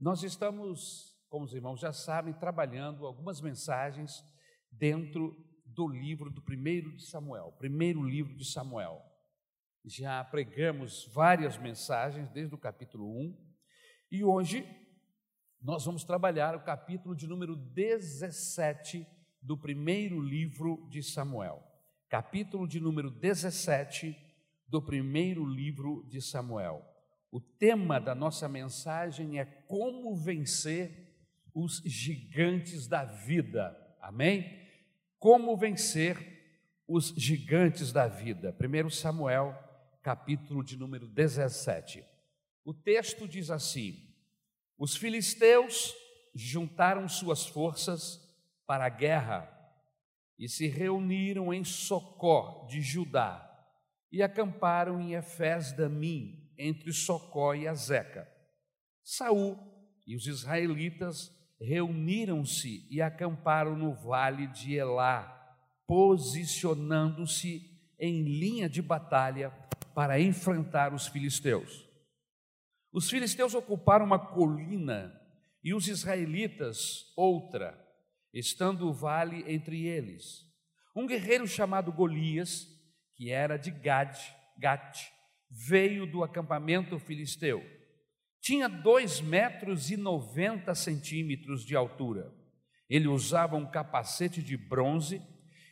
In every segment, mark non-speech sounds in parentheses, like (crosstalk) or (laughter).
Nós estamos, como os irmãos já sabem, trabalhando algumas mensagens dentro do livro do primeiro de Samuel, primeiro livro de Samuel. Já pregamos várias mensagens desde o capítulo 1 e hoje nós vamos trabalhar o capítulo de número 17 do primeiro livro de Samuel. Capítulo de número 17 do primeiro livro de Samuel. O tema da nossa mensagem é como vencer os gigantes da vida. Amém? Como vencer os gigantes da vida. 1 Samuel, capítulo de número 17. O texto diz assim: Os filisteus juntaram suas forças para a guerra e se reuniram em Socó de Judá e acamparam em Efés Damim entre Socó e Azeca. Saul e os israelitas reuniram-se e acamparam no vale de Elá, posicionando-se em linha de batalha para enfrentar os filisteus. Os filisteus ocuparam uma colina e os israelitas outra, estando o vale entre eles. Um guerreiro chamado Golias, que era de Gad, Gate, veio do acampamento filisteu. Tinha dois metros e noventa centímetros de altura. Ele usava um capacete de bronze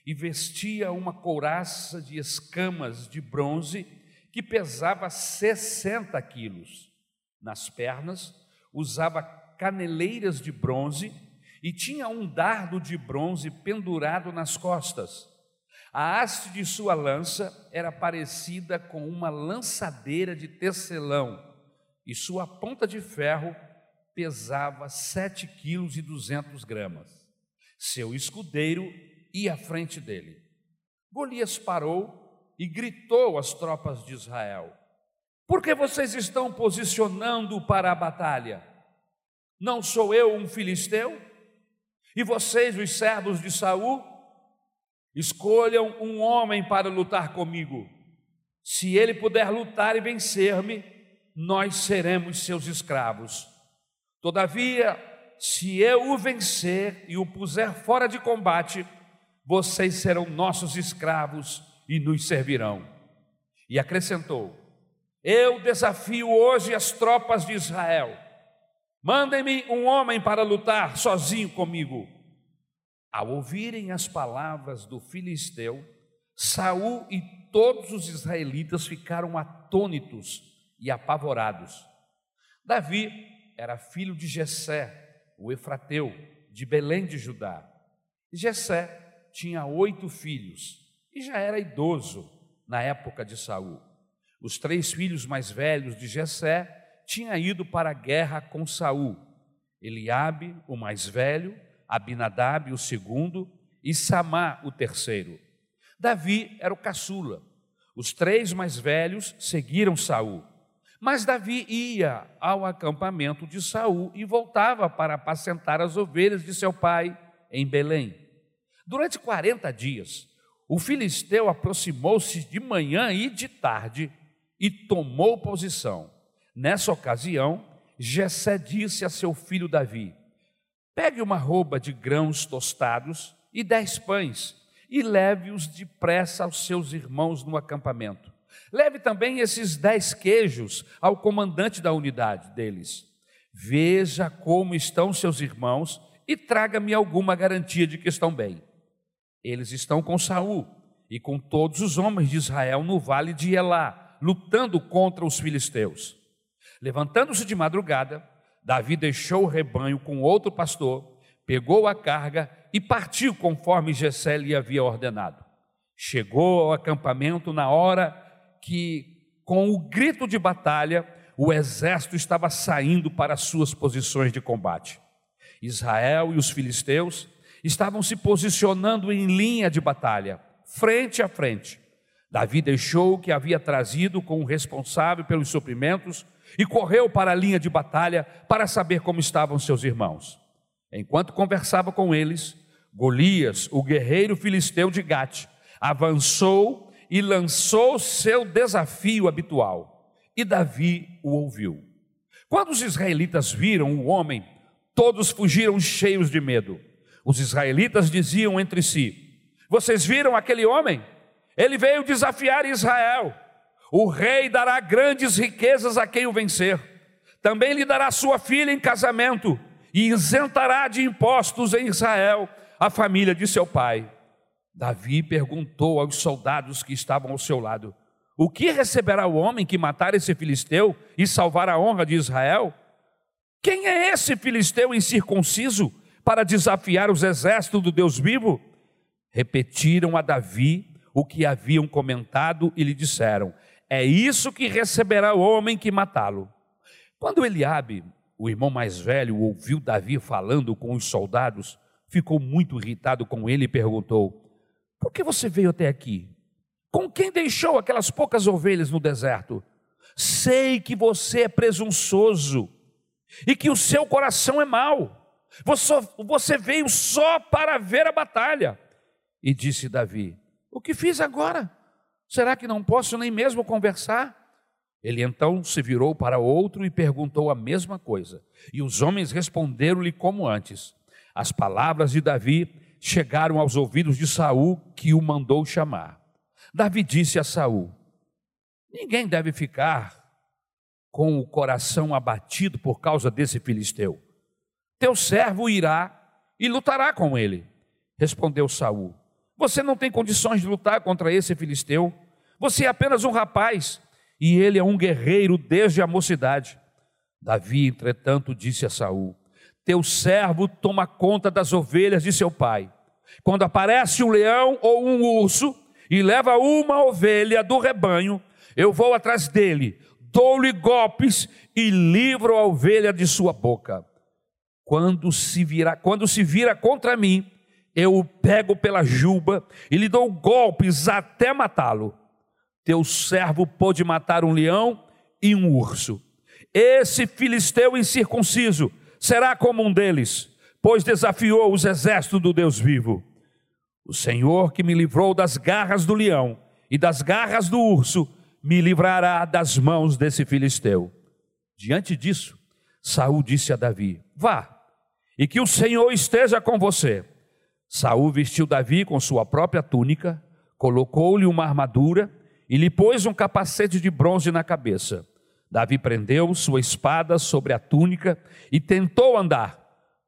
e vestia uma couraça de escamas de bronze que pesava 60 quilos. Nas pernas, usava caneleiras de bronze e tinha um dardo de bronze pendurado nas costas. A haste de sua lança era parecida com uma lançadeira de tecelão, e sua ponta de ferro pesava sete quilos e duzentos gramas. Seu escudeiro ia à frente dele. Golias parou e gritou às tropas de Israel: Por que vocês estão posicionando para a batalha? Não sou eu um filisteu? E vocês, os servos de Saul? Escolham um homem para lutar comigo. Se ele puder lutar e vencer-me, nós seremos seus escravos. Todavia, se eu o vencer e o puser fora de combate, vocês serão nossos escravos e nos servirão. E acrescentou: Eu desafio hoje as tropas de Israel. Mandem-me um homem para lutar sozinho comigo. Ao ouvirem as palavras do filisteu, Saul e todos os israelitas ficaram atônitos e apavorados. Davi era filho de Jessé, o efrateu, de Belém de Judá. Jessé tinha oito filhos e já era idoso na época de Saul. Os três filhos mais velhos de Jessé tinham ido para a guerra com Saul. Eliabe, o mais velho, Abinadab o segundo e Samá o terceiro. Davi era o caçula. Os três mais velhos seguiram Saul. Mas Davi ia ao acampamento de Saul e voltava para apacentar as ovelhas de seu pai em Belém. Durante 40 dias, o filisteu aproximou-se de manhã e de tarde e tomou posição. Nessa ocasião, Jessé disse a seu filho Davi: Pegue uma roupa de grãos tostados e dez pães e leve-os depressa aos seus irmãos no acampamento. Leve também esses dez queijos ao comandante da unidade deles. Veja como estão seus irmãos e traga-me alguma garantia de que estão bem. Eles estão com Saul e com todos os homens de Israel no vale de Elá, lutando contra os filisteus. Levantando-se de madrugada, Davi deixou o rebanho com outro pastor, pegou a carga e partiu conforme Gessé lhe havia ordenado. Chegou ao acampamento na hora que, com o grito de batalha, o exército estava saindo para as suas posições de combate. Israel e os filisteus estavam se posicionando em linha de batalha, frente a frente. Davi deixou o que havia trazido com o responsável pelos suprimentos e correu para a linha de batalha para saber como estavam seus irmãos. Enquanto conversava com eles, Golias, o guerreiro filisteu de Gate, avançou e lançou seu desafio habitual. E Davi o ouviu. Quando os israelitas viram o homem, todos fugiram cheios de medo. Os israelitas diziam entre si: Vocês viram aquele homem? Ele veio desafiar Israel. O rei dará grandes riquezas a quem o vencer. Também lhe dará sua filha em casamento e isentará de impostos em Israel a família de seu pai. Davi perguntou aos soldados que estavam ao seu lado: O que receberá o homem que matar esse filisteu e salvar a honra de Israel? Quem é esse filisteu incircunciso para desafiar os exércitos do Deus vivo? Repetiram a Davi o que haviam comentado e lhe disseram: É isso que receberá o homem que matá-lo. Quando Eliabe, o irmão mais velho, ouviu Davi falando com os soldados, ficou muito irritado com ele e perguntou: por que você veio até aqui? Com quem deixou aquelas poucas ovelhas no deserto? Sei que você é presunçoso e que o seu coração é mau. Você veio só para ver a batalha. E disse Davi: O que fiz agora? Será que não posso nem mesmo conversar? Ele então se virou para outro e perguntou a mesma coisa. E os homens responderam-lhe como antes. As palavras de Davi chegaram aos ouvidos de Saul, que o mandou chamar. Davi disse a Saul: Ninguém deve ficar com o coração abatido por causa desse filisteu. Teu servo irá e lutará com ele. Respondeu Saul: Você não tem condições de lutar contra esse filisteu. Você é apenas um rapaz e ele é um guerreiro desde a mocidade. Davi, entretanto, disse a Saul: teu servo toma conta das ovelhas de seu pai. Quando aparece um leão ou um urso e leva uma ovelha do rebanho, eu vou atrás dele, dou-lhe golpes e livro a ovelha de sua boca. Quando se vira, quando se vira contra mim, eu o pego pela juba e lhe dou golpes até matá-lo. Teu servo pôde matar um leão e um urso. Esse filisteu incircunciso será como um deles, pois desafiou os exércitos do Deus vivo. O Senhor que me livrou das garras do leão e das garras do urso, me livrará das mãos desse filisteu. Diante disso, Saul disse a Davi: Vá, e que o Senhor esteja com você. Saul vestiu Davi com sua própria túnica, colocou-lhe uma armadura e lhe pôs um capacete de bronze na cabeça. Davi prendeu sua espada sobre a túnica e tentou andar,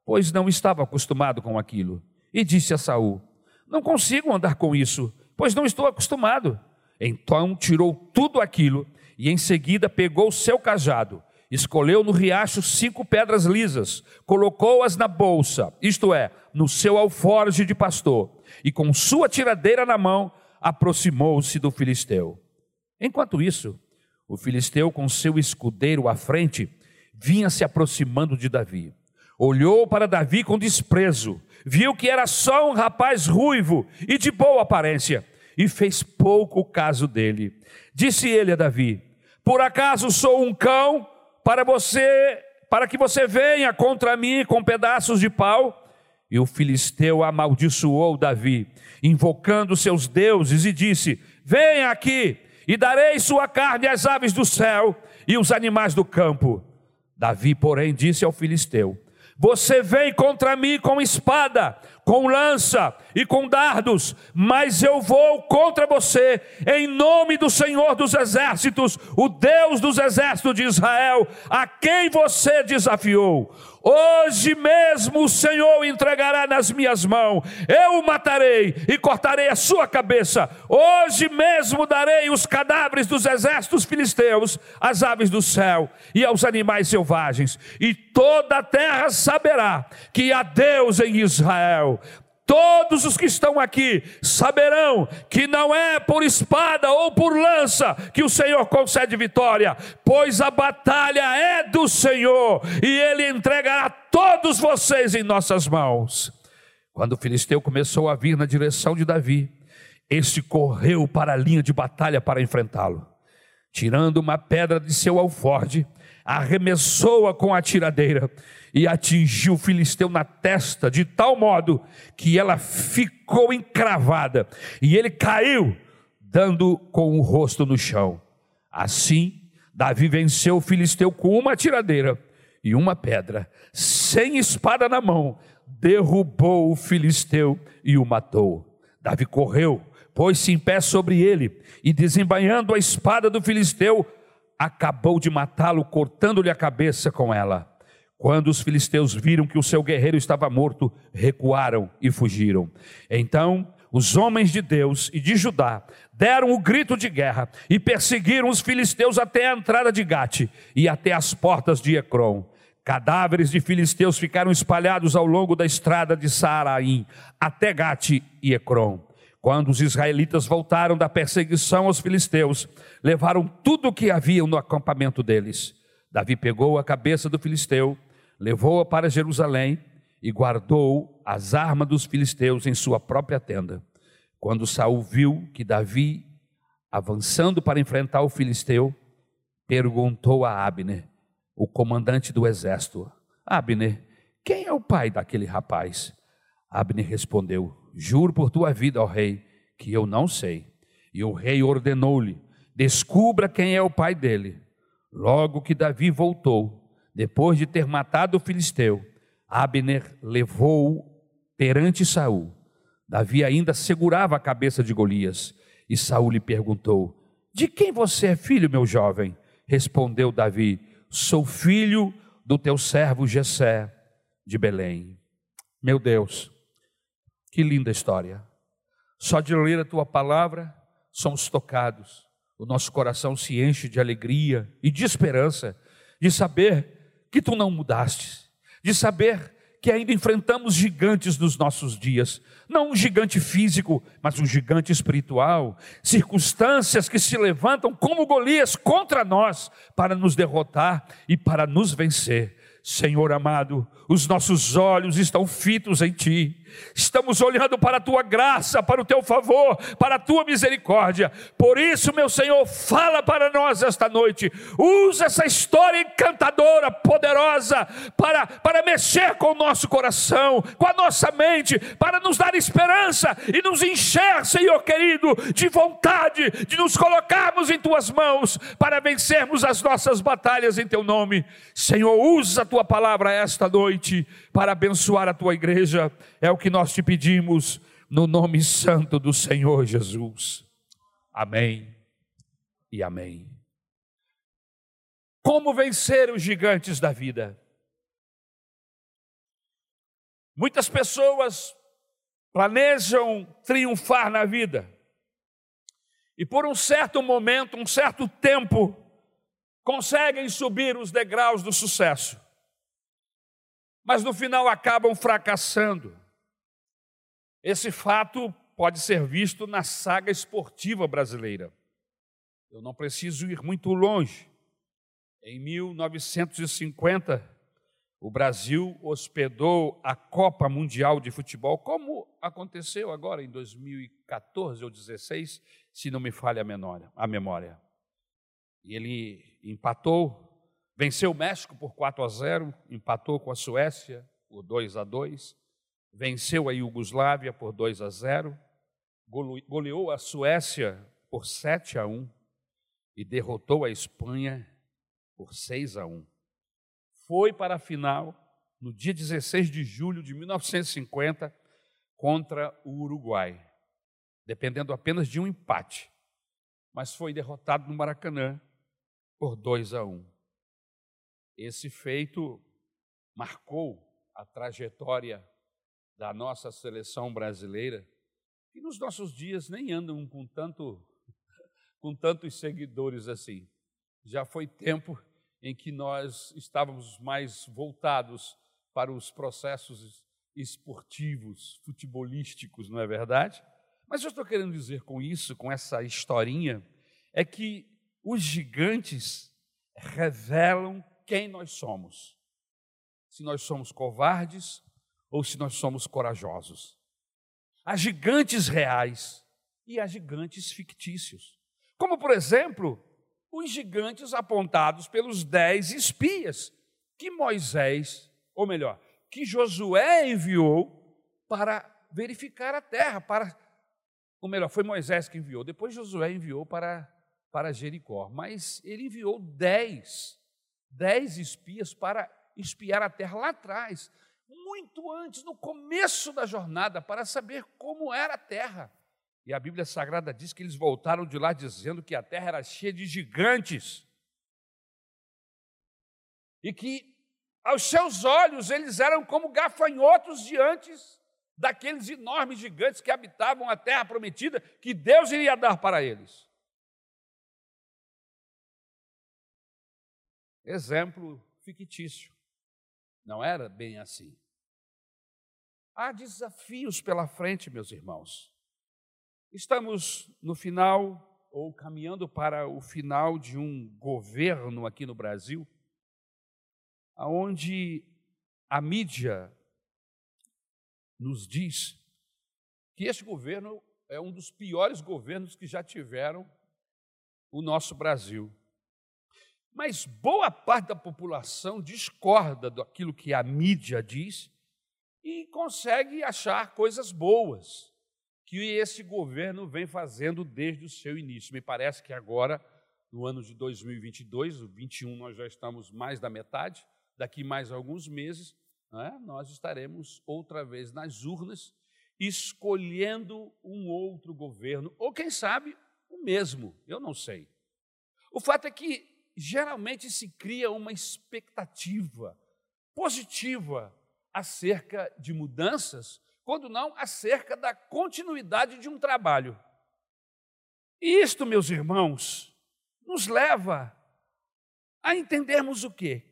pois não estava acostumado com aquilo. E disse a Saul: Não consigo andar com isso, pois não estou acostumado. Então tirou tudo aquilo e em seguida pegou seu cajado, escolheu no riacho cinco pedras lisas, colocou-as na bolsa, isto é, no seu alforje de pastor, e com sua tiradeira na mão, aproximou-se do filisteu. Enquanto isso, o filisteu, com seu escudeiro à frente, vinha se aproximando de Davi. Olhou para Davi com desprezo, viu que era só um rapaz ruivo e de boa aparência, e fez pouco caso dele. Disse ele a Davi: Por acaso sou um cão para você, para que você venha contra mim com pedaços de pau? E o filisteu amaldiçoou Davi, invocando seus deuses, e disse: Venha aqui e darei sua carne às aves do céu e os animais do campo. Davi, porém, disse ao filisteu: Você vem contra mim com espada, com lança e com dardos, mas eu vou contra você, em nome do Senhor dos exércitos, o Deus dos exércitos de Israel, a quem você desafiou. Hoje mesmo o Senhor entregará nas minhas mãos, eu o matarei e cortarei a sua cabeça. Hoje mesmo darei os cadáveres dos exércitos filisteus às aves do céu e aos animais selvagens, e toda a terra saberá que há Deus em Israel. Todos os que estão aqui saberão que não é por espada ou por lança que o Senhor concede vitória, pois a batalha é do Senhor e Ele entregará todos vocês em nossas mãos. Quando o filisteu começou a vir na direção de Davi, este correu para a linha de batalha para enfrentá-lo. Tirando uma pedra de seu alforge, arremessou-a com a tiradeira e atingiu o filisteu na testa de tal modo que ela ficou encravada e ele caiu, dando com o rosto no chão. Assim, Davi venceu o filisteu com uma tiradeira e uma pedra, sem espada na mão, derrubou o filisteu e o matou. Davi correu, pôs-se em pé sobre ele e, desembainhando a espada do filisteu, acabou de matá-lo, cortando-lhe a cabeça com ela. Quando os filisteus viram que o seu guerreiro estava morto, recuaram e fugiram. Então os homens de Deus e de Judá deram o grito de guerra e perseguiram os filisteus até a entrada de Gate e até as portas de Ecrom. Cadáveres de filisteus ficaram espalhados ao longo da estrada de Saaraim, até Gate e Ecrom. Quando os israelitas voltaram da perseguição aos filisteus, levaram tudo o que havia no acampamento deles. Davi pegou a cabeça do filisteu, levou-a para Jerusalém e guardou as armas dos filisteus em sua própria tenda. Quando Saul viu que Davi avançando para enfrentar o filisteu, perguntou a Abner, o comandante do exército: Abner, quem é o pai daquele rapaz? Abner respondeu: Juro por tua vida, ó rei, que eu não sei. E o rei ordenou-lhe: Descubra quem é o pai dele. Logo que Davi voltou, depois de ter matado o filisteu, Abner levou-o perante Saul. Davi ainda segurava a cabeça de Golias, e Saul lhe perguntou: De quem você é filho, meu jovem? Respondeu Davi: Sou filho do teu servo Jessé de Belém. Meu Deus, que linda história. Só de ler a tua palavra somos tocados. O nosso coração se enche de alegria e de esperança de saber que tu não mudaste de saber que ainda enfrentamos gigantes nos nossos dias, não um gigante físico, mas um gigante espiritual, circunstâncias que se levantam como Golias contra nós para nos derrotar e para nos vencer. Senhor amado, os nossos olhos estão fitos em Ti, estamos olhando para a Tua graça, para o Teu favor, para a Tua misericórdia. Por isso, meu Senhor, fala para nós esta noite, usa essa história encantadora, poderosa, para, para mexer com o nosso coração, com a nossa mente, para nos dar esperança e nos encher, Senhor querido, de vontade de nos colocarmos em Tuas mãos, para vencermos as nossas batalhas em Teu nome. Senhor, usa a Tua palavra esta noite para abençoar a tua igreja. É o que nós te pedimos no nome santo do Senhor Jesus. Amém e amém. Como vencer os gigantes da vida? Muitas pessoas planejam triunfar na vida. E por um certo momento, um certo tempo, conseguem subir os degraus do sucesso mas no final acabam fracassando. Esse fato pode ser visto na saga esportiva brasileira. Eu não preciso ir muito longe. Em 1950, o Brasil hospedou a Copa Mundial de Futebol, como aconteceu agora em 2014 ou 2016, se não me falha a memória. E ele empatou Venceu o México por 4 a 0, empatou com a Suécia por 2 a 2, venceu a Iugoslávia por 2 a 0, goleou a Suécia por 7 a 1 e derrotou a Espanha por 6 a 1. Foi para a final no dia 16 de julho de 1950 contra o Uruguai, dependendo apenas de um empate, mas foi derrotado no Maracanã por 2 a 1. Esse feito marcou a trajetória da nossa seleção brasileira, que nos nossos dias nem andam com tanto (laughs) com tantos seguidores assim. Já foi tempo em que nós estávamos mais voltados para os processos esportivos, futebolísticos, não é verdade? Mas eu estou querendo dizer com isso, com essa historinha, é que os gigantes revelam quem nós somos. Se nós somos covardes ou se nós somos corajosos. Há gigantes reais e há gigantes fictícios. Como, por exemplo, os gigantes apontados pelos dez espias que Moisés, ou melhor, que Josué enviou para verificar a terra, para, ou melhor, foi Moisés que enviou, depois Josué enviou para para Jericó, mas ele enviou dez, dez espias para espiar a terra lá atrás, muito antes, no começo da jornada, para saber como era a terra. E a Bíblia Sagrada diz que eles voltaram de lá dizendo que a terra era cheia de gigantes. E que, aos seus olhos, eles eram como gafanhotos diante daqueles enormes gigantes que habitavam a terra prometida que Deus iria dar para eles. Exemplo fictício. Não era bem assim. Há desafios pela frente, meus irmãos. Estamos no final, ou caminhando para o final de um governo aqui no Brasil, onde a mídia nos diz que este governo é um dos piores governos que já tiveram o nosso Brasil. Mas boa parte da população discorda daquilo que a mídia diz e consegue achar coisas boas que esse governo vem fazendo desde o seu início. Me parece que agora, no ano de 2022, o 21 nós já estamos mais da metade, daqui mais alguns meses, né, nós estaremos outra vez nas urnas escolhendo um outro governo, ou quem sabe o mesmo, eu não sei. O fato é que geralmente se cria uma expectativa positiva acerca de mudanças quando não acerca da continuidade de um trabalho. E isto, meus irmãos, nos leva a entendermos o quê?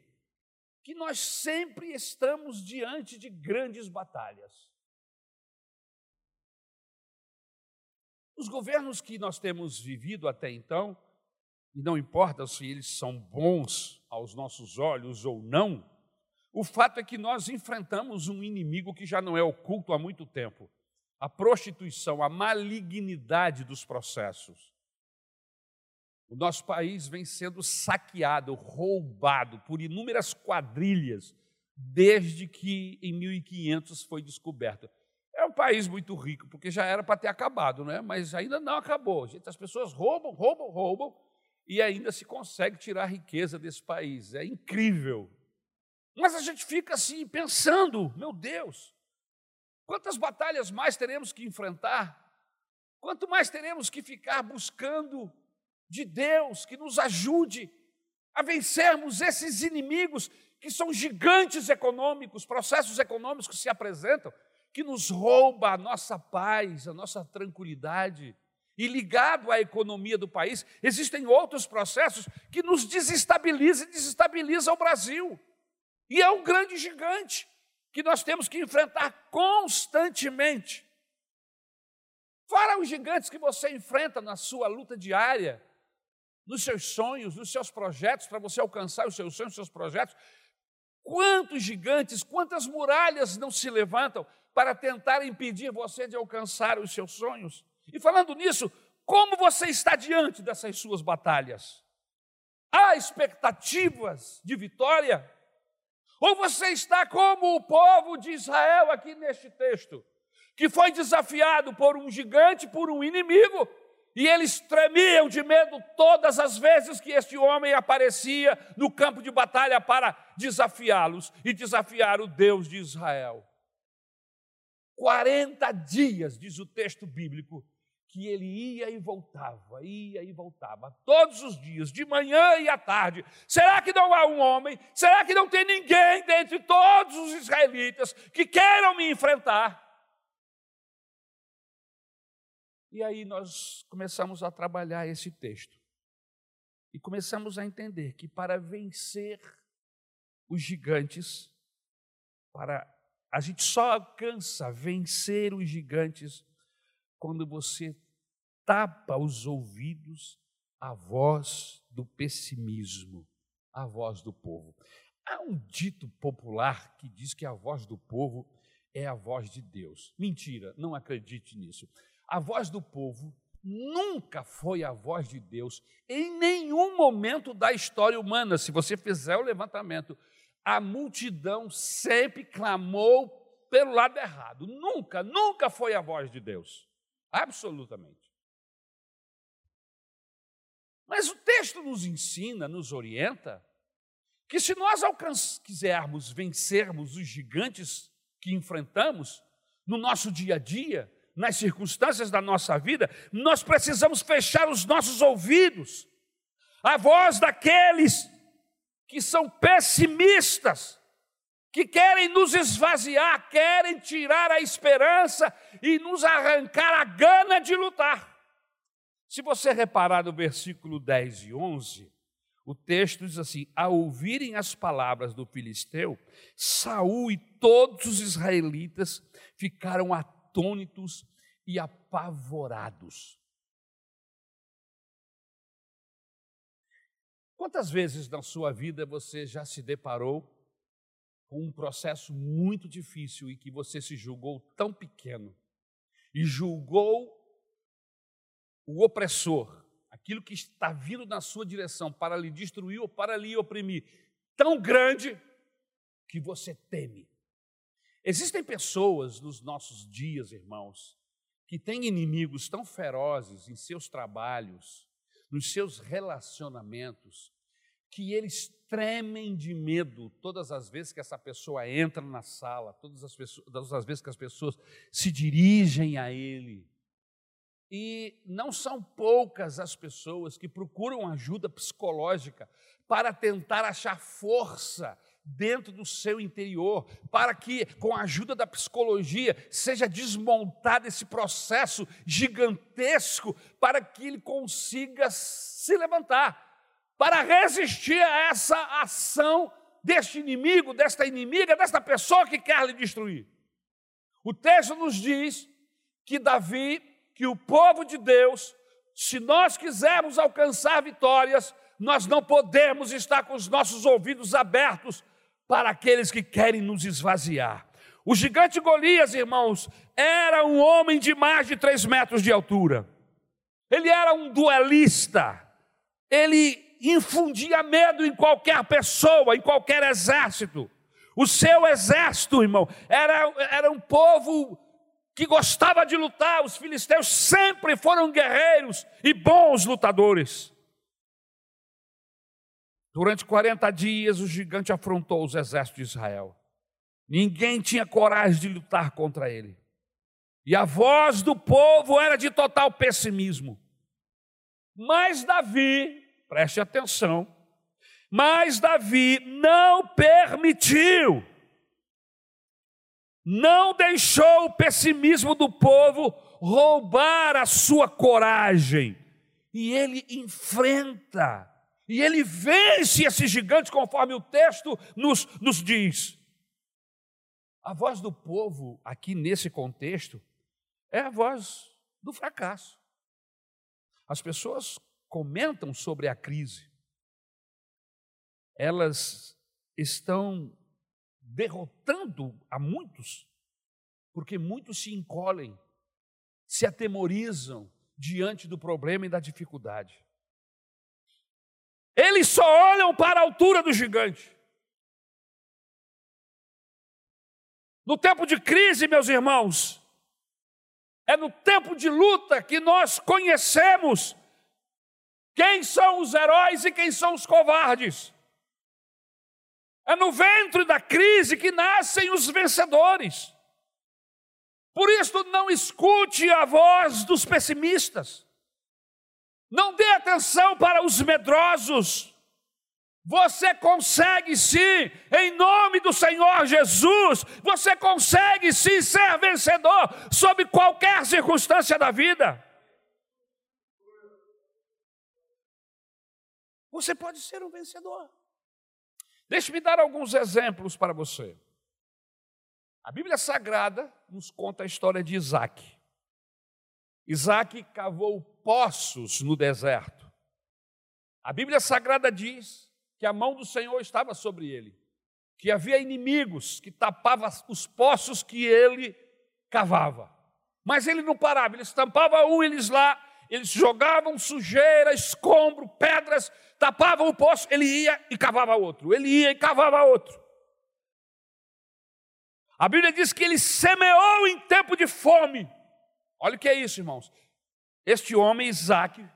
Que nós sempre estamos diante de grandes batalhas. Os governos que nós temos vivido até então, e não importa se eles são bons aos nossos olhos ou não, o fato é que nós enfrentamos um inimigo que já não é oculto há muito tempo: a prostituição, a malignidade dos processos. O nosso país vem sendo saqueado, roubado por inúmeras quadrilhas desde que em 1500 foi descoberto. É um país muito rico, porque já era para ter acabado, né? mas ainda não acabou. Gente, as pessoas roubam, roubam, roubam, e ainda se consegue tirar a riqueza desse país. É incrível. Mas a gente fica assim pensando, meu Deus, quantas batalhas mais teremos que enfrentar? Quanto mais teremos que ficar buscando de Deus que nos ajude a vencermos esses inimigos que são gigantes econômicos, processos econômicos que se apresentam, que nos rouba a nossa paz, a nossa tranquilidade. E ligado à economia do país, existem outros processos que nos desestabilizam e desestabilizam o Brasil. E é um grande gigante que nós temos que enfrentar constantemente. Fora os gigantes que você enfrenta na sua luta diária, nos seus sonhos, nos seus projetos, para você alcançar os seus sonhos, os seus projetos. Quantos gigantes, quantas muralhas não se levantam para tentar impedir você de alcançar os seus sonhos? E falando nisso, como você está diante dessas suas batalhas? Há expectativas de vitória? Ou você está como o povo de Israel aqui neste texto, que foi desafiado por um gigante, por um inimigo, e eles tremiam de medo todas as vezes que este homem aparecia no campo de batalha para desafiá-los e desafiar o Deus de Israel. 40 dias, diz o texto bíblico, que ele ia e voltava, ia e voltava, todos os dias, de manhã e à tarde. Será que não há um homem? Será que não tem ninguém dentre todos os israelitas que queiram me enfrentar? E aí nós começamos a trabalhar esse texto. E começamos a entender que para vencer os gigantes, para a gente só alcança vencer os gigantes quando você tapa os ouvidos à voz do pessimismo, à voz do povo. Há um dito popular que diz que a voz do povo é a voz de Deus. Mentira, não acredite nisso. A voz do povo nunca foi a voz de Deus em nenhum momento da história humana. Se você fizer o levantamento, a multidão sempre clamou pelo lado errado. Nunca, nunca foi a voz de Deus. Absolutamente. Mas o texto nos ensina, nos orienta, que se nós quisermos vencermos os gigantes que enfrentamos no nosso dia a dia, nas circunstâncias da nossa vida, nós precisamos fechar os nossos ouvidos à voz daqueles que são pessimistas, que querem nos esvaziar, querem tirar a esperança e nos arrancar a gana de lutar. Se você reparar no versículo 10 e 11, o texto diz assim: Ao ouvirem as palavras do filisteu, Saul e todos os israelitas ficaram atônitos e apavorados. Quantas vezes na sua vida você já se deparou com um processo muito difícil e que você se julgou tão pequeno e julgou o opressor, aquilo que está vindo na sua direção para lhe destruir ou para lhe oprimir, tão grande que você teme. Existem pessoas nos nossos dias, irmãos, que têm inimigos tão ferozes em seus trabalhos, nos seus relacionamentos, que eles tremem de medo todas as vezes que essa pessoa entra na sala, todas as, pessoas, todas as vezes que as pessoas se dirigem a ele. E não são poucas as pessoas que procuram ajuda psicológica para tentar achar força dentro do seu interior, para que, com a ajuda da psicologia, seja desmontado esse processo gigantesco para que ele consiga se levantar, para resistir a essa ação deste inimigo, desta inimiga, desta pessoa que quer lhe destruir. O texto nos diz que Davi que o povo de Deus, se nós quisermos alcançar vitórias, nós não podemos estar com os nossos ouvidos abertos para aqueles que querem nos esvaziar. O gigante Golias, irmãos, era um homem de mais de três metros de altura. Ele era um duelista. Ele infundia medo em qualquer pessoa, em qualquer exército. O seu exército, irmão, era, era um povo que gostava de lutar, os filisteus sempre foram guerreiros e bons lutadores. Durante 40 dias, o gigante afrontou os exércitos de Israel. Ninguém tinha coragem de lutar contra ele. E a voz do povo era de total pessimismo. Mas Davi, preste atenção, mas Davi não permitiu não deixou o pessimismo do povo roubar a sua coragem. E ele enfrenta, e ele vence esse gigante, conforme o texto nos, nos diz. A voz do povo, aqui nesse contexto, é a voz do fracasso. As pessoas comentam sobre a crise, elas estão derrotando a muitos, porque muitos se encolhem, se atemorizam diante do problema e da dificuldade. Eles só olham para a altura do gigante. No tempo de crise, meus irmãos, é no tempo de luta que nós conhecemos quem são os heróis e quem são os covardes. É no ventre da crise que nascem os vencedores. Por isso, não escute a voz dos pessimistas. Não dê atenção para os medrosos. Você consegue sim, em nome do Senhor Jesus, você consegue sim ser vencedor sob qualquer circunstância da vida. Você pode ser um vencedor. Deixe-me dar alguns exemplos para você. A Bíblia Sagrada nos conta a história de Isaac. Isaac cavou poços no deserto. A Bíblia Sagrada diz que a mão do Senhor estava sobre ele, que havia inimigos que tapavam os poços que ele cavava. Mas ele não parava, ele estampava um, eles lá, eles jogavam sujeira, escombro, pedras, tapavam o poço, ele ia e cavava outro, ele ia e cavava outro. A Bíblia diz que ele semeou em tempo de fome. Olha o que é isso, irmãos. Este homem, Isaac,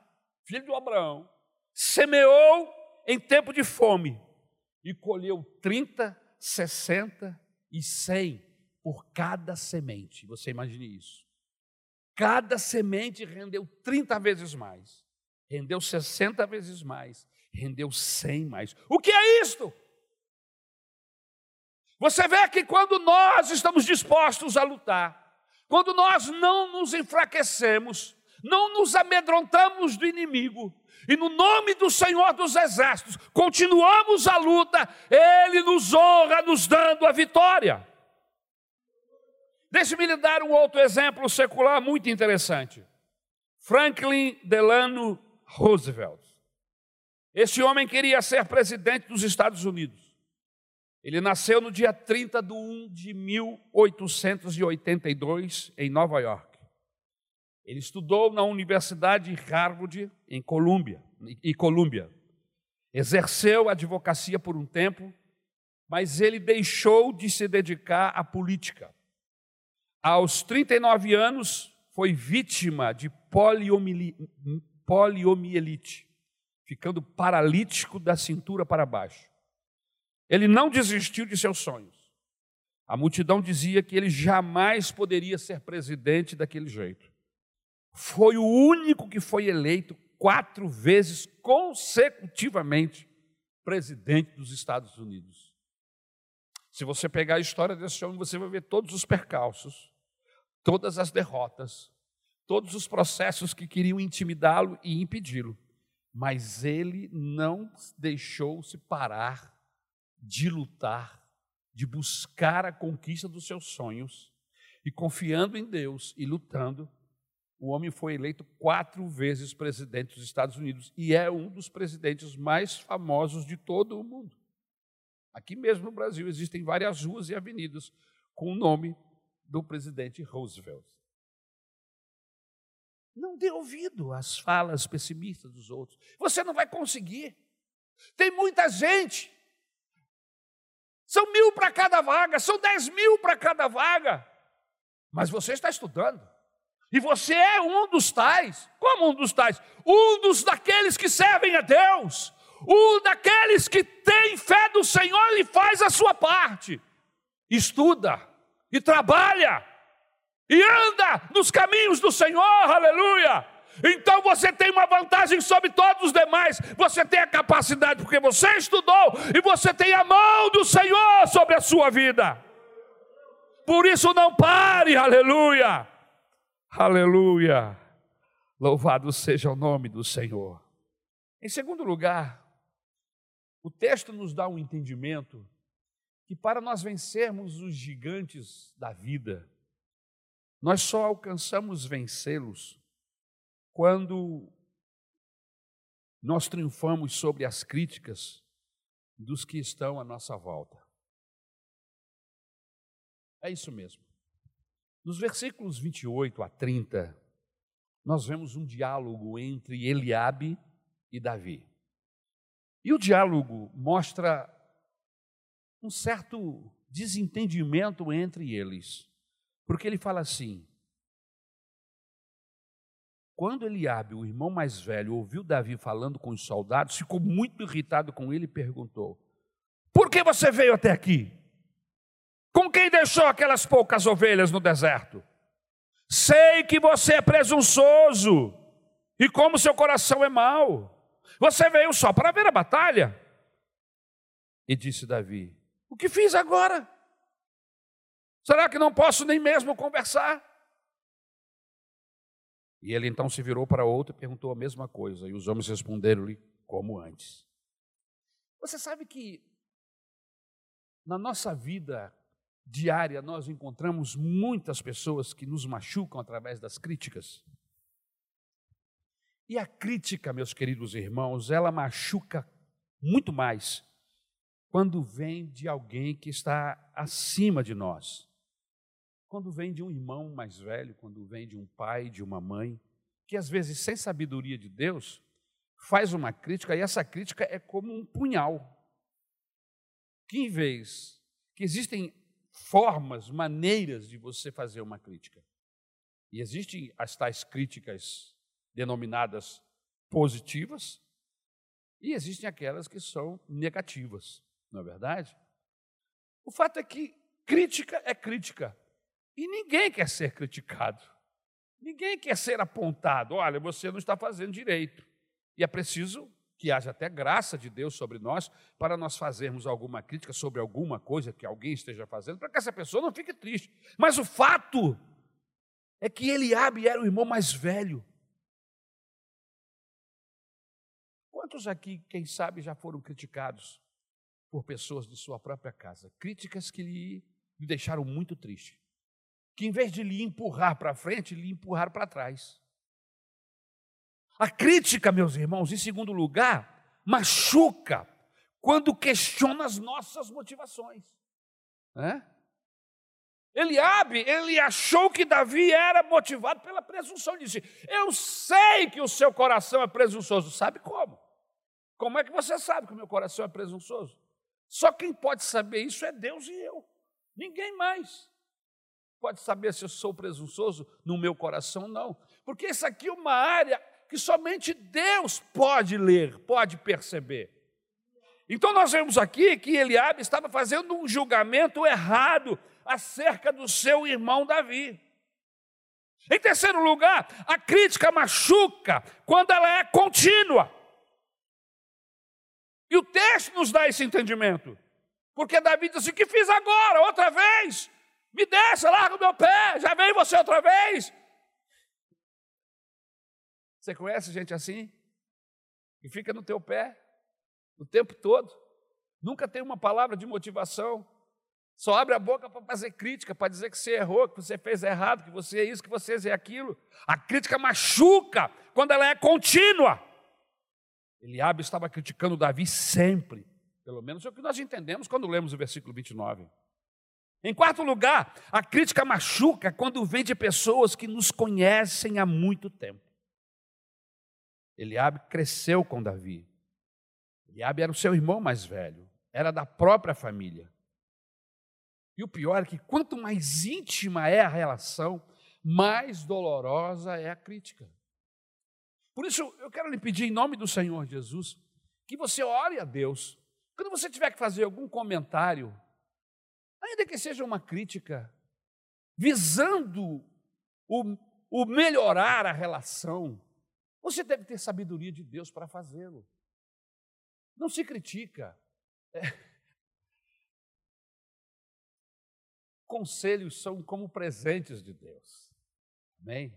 filho de Abraão, semeou em tempo de fome e colheu 30, 60 e 100 por cada semente. Você imagine isso. Cada semente rendeu 30 vezes mais, rendeu 60 vezes mais, rendeu 100 mais. O que é isto? Você vê que quando nós estamos dispostos a lutar, quando nós não nos enfraquecemos, não nos amedrontamos do inimigo, e no nome do Senhor dos Exércitos continuamos a luta, Ele nos honra, nos dando a vitória. Deixe-me lhe dar um outro exemplo secular muito interessante. Franklin Delano Roosevelt. Esse homem queria ser presidente dos Estados Unidos. Ele nasceu no dia 30 de 1 de 1882, em Nova York. Ele estudou na Universidade Harvard, em Colômbia, Colômbia. Exerceu a advocacia por um tempo, mas ele deixou de se dedicar à política. Aos 39 anos, foi vítima de poliomielite, ficando paralítico da cintura para baixo. Ele não desistiu de seus sonhos. A multidão dizia que ele jamais poderia ser presidente daquele jeito. Foi o único que foi eleito quatro vezes consecutivamente presidente dos Estados Unidos. Se você pegar a história desse homem, você vai ver todos os percalços, todas as derrotas, todos os processos que queriam intimidá-lo e impedi-lo. Mas ele não deixou-se parar de lutar, de buscar a conquista dos seus sonhos, e confiando em Deus e lutando, o homem foi eleito quatro vezes presidente dos Estados Unidos e é um dos presidentes mais famosos de todo o mundo. Aqui mesmo no Brasil existem várias ruas e avenidas com o nome do presidente Roosevelt. Não dê ouvido às falas pessimistas dos outros. Você não vai conseguir. Tem muita gente. São mil para cada vaga, são dez mil para cada vaga. Mas você está estudando. E você é um dos tais. Como um dos tais? Um dos daqueles que servem a Deus. Um daqueles que tem fé do Senhor e faz a sua parte. Estuda e trabalha e anda nos caminhos do Senhor, aleluia. Então você tem uma vantagem sobre todos os demais. Você tem a capacidade porque você estudou e você tem a mão do Senhor sobre a sua vida. Por isso não pare, aleluia. Aleluia! Louvado seja o nome do Senhor. Em segundo lugar, o texto nos dá um entendimento que para nós vencermos os gigantes da vida, nós só alcançamos vencê-los quando nós triunfamos sobre as críticas dos que estão à nossa volta. É isso mesmo. Nos versículos 28 a 30, nós vemos um diálogo entre Eliabe e Davi. E o diálogo mostra um certo desentendimento entre eles, porque ele fala assim: quando Eliabe, o irmão mais velho, ouviu Davi falando com os soldados, ficou muito irritado com ele e perguntou: Por que você veio até aqui? Com quem deixou aquelas poucas ovelhas no deserto? Sei que você é presunçoso e como seu coração é mau. Você veio só para ver a batalha. E disse Davi: O que fiz agora? Será que não posso nem mesmo conversar? E ele então se virou para outro e perguntou a mesma coisa, e os homens responderam-lhe como antes. Você sabe que na nossa vida diária nós encontramos muitas pessoas que nos machucam através das críticas. E a crítica, meus queridos irmãos, ela machuca muito mais quando vem de alguém que está acima de nós. Quando vem de um irmão mais velho, quando vem de um pai, de uma mãe, que às vezes, sem sabedoria de Deus, faz uma crítica e essa crítica é como um punhal. Que em vez que existem formas, maneiras de você fazer uma crítica. E existem as tais críticas denominadas positivas E existem aquelas que são negativas, não é verdade? O fato é que crítica é crítica. E ninguém quer ser criticado. Ninguém quer ser apontado. Olha, você não está fazendo direito. E é preciso que haja até graça de Deus sobre nós para nós fazermos alguma crítica sobre alguma coisa que alguém esteja fazendo, para que essa pessoa não fique triste. Mas o fato é que Eliabe era o irmão mais velho. Quantos aqui, quem sabe, já foram criticados por pessoas de sua própria casa? Críticas que lhe, deixaram muito triste. Que em vez de lhe empurrar para frente, lhe empurraram para trás. A crítica, meus irmãos, em segundo lugar, machuca quando questiona as nossas motivações. É? Eliabe, ele achou que Davi era motivado pela presunção. Ele disse: Eu sei que o seu coração é presunçoso. Sabe como? Como é que você sabe que o meu coração é presunçoso? Só quem pode saber isso é Deus e eu. Ninguém mais pode saber se eu sou presunçoso no meu coração, não. Porque isso aqui é uma área que somente Deus pode ler, pode perceber. Então nós vemos aqui que Eliabe estava fazendo um julgamento errado acerca do seu irmão Davi. Em terceiro lugar, a crítica machuca quando ela é contínua. E o texto nos dá esse entendimento. Porque Davi disse: O que fiz agora? Outra vez? Me deixa, larga o meu pé, já veio você outra vez. Você conhece gente assim? Que fica no teu pé o tempo todo, nunca tem uma palavra de motivação, só abre a boca para fazer crítica, para dizer que você errou, que você fez errado, que você é isso, que você é aquilo. A crítica machuca quando ela é contínua. Eliabe estava criticando Davi sempre, pelo menos é o que nós entendemos quando lemos o versículo 29. Em quarto lugar, a crítica machuca quando vem de pessoas que nos conhecem há muito tempo. Eliabe cresceu com Davi. Eliabe era o seu irmão mais velho, era da própria família. E o pior é que quanto mais íntima é a relação, mais dolorosa é a crítica. Por isso, eu quero lhe pedir, em nome do Senhor Jesus, que você ore a Deus. Quando você tiver que fazer algum comentário, ainda que seja uma crítica, visando o, o melhorar a relação, você deve ter sabedoria de Deus para fazê-lo. Não se critica. É. Conselhos são como presentes de Deus. Amém?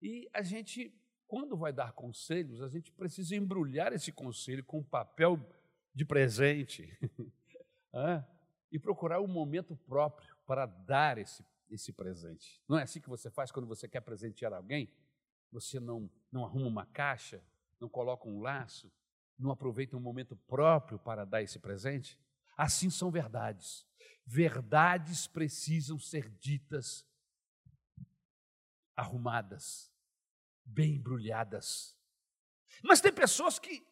E a gente quando vai dar conselhos, a gente precisa embrulhar esse conselho com papel de presente (laughs) e procurar um momento próprio para dar esse, esse presente. Não é assim que você faz quando você quer presentear alguém? Você não, não arruma uma caixa, não coloca um laço, não aproveita um momento próprio para dar esse presente? Assim são verdades. Verdades precisam ser ditas, arrumadas bem embrulhadas. Mas tem pessoas que,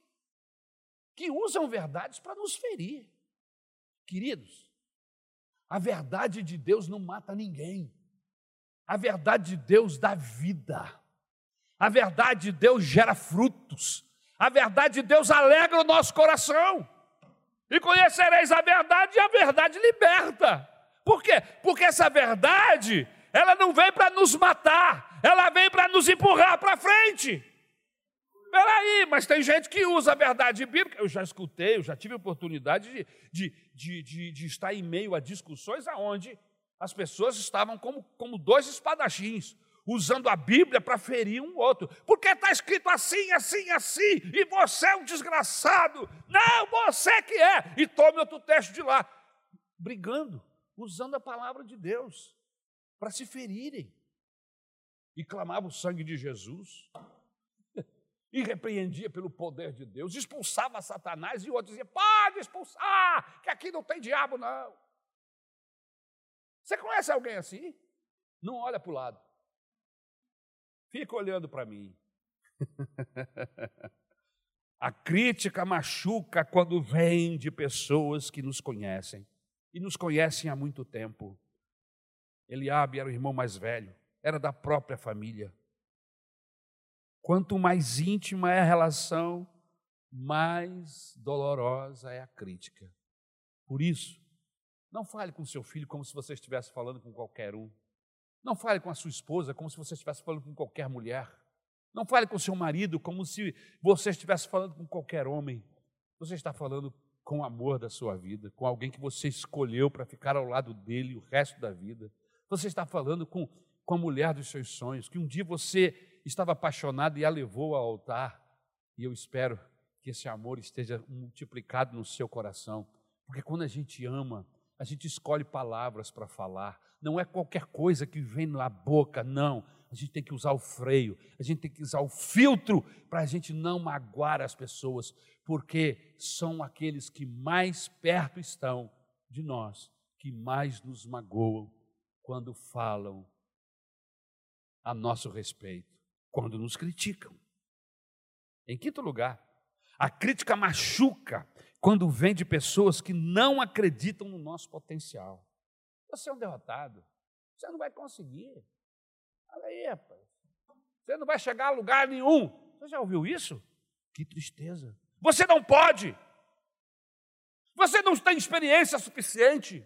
que usam verdades para nos ferir. Queridos, a verdade de Deus não mata ninguém. A verdade de Deus dá vida. A verdade de Deus gera frutos. A verdade de Deus alegra o nosso coração. E conhecereis a verdade e a verdade liberta. Por quê? Porque essa verdade, ela não vem para nos matar, ela vem para nos empurrar para frente. Peraí, mas tem gente que usa a verdade bíblica. Eu já escutei, eu já tive oportunidade de, de, de, de, de estar em meio a discussões aonde as pessoas estavam como, como dois espadachins, usando a Bíblia para ferir um outro. Porque está escrito assim, assim, assim, e você é um desgraçado. Não, você que é. E tome outro texto de lá. Brigando, usando a palavra de Deus para se ferirem e clamava o sangue de Jesus, (laughs) e repreendia pelo poder de Deus, expulsava Satanás, e o outro dizia: pode expulsar, que aqui não tem diabo, não. Você conhece alguém assim? Não olha para o lado, fica olhando para mim. (laughs) A crítica machuca quando vem de pessoas que nos conhecem e nos conhecem há muito tempo. Eliabe era o irmão mais velho era da própria família. Quanto mais íntima é a relação, mais dolorosa é a crítica. Por isso, não fale com seu filho como se você estivesse falando com qualquer um. Não fale com a sua esposa como se você estivesse falando com qualquer mulher. Não fale com seu marido como se você estivesse falando com qualquer homem. Você está falando com o amor da sua vida, com alguém que você escolheu para ficar ao lado dele o resto da vida. Você está falando com, com a mulher dos seus sonhos, que um dia você estava apaixonado e a levou ao altar. E eu espero que esse amor esteja multiplicado no seu coração, porque quando a gente ama, a gente escolhe palavras para falar, não é qualquer coisa que vem na boca, não. A gente tem que usar o freio, a gente tem que usar o filtro para a gente não magoar as pessoas, porque são aqueles que mais perto estão de nós, que mais nos magoam quando falam a nosso respeito, quando nos criticam. Em quinto lugar, a crítica machuca quando vem de pessoas que não acreditam no nosso potencial. Você é um derrotado. Você não vai conseguir. Olha aí, rapaz. Você não vai chegar a lugar nenhum. Você já ouviu isso? Que tristeza. Você não pode. Você não tem experiência suficiente.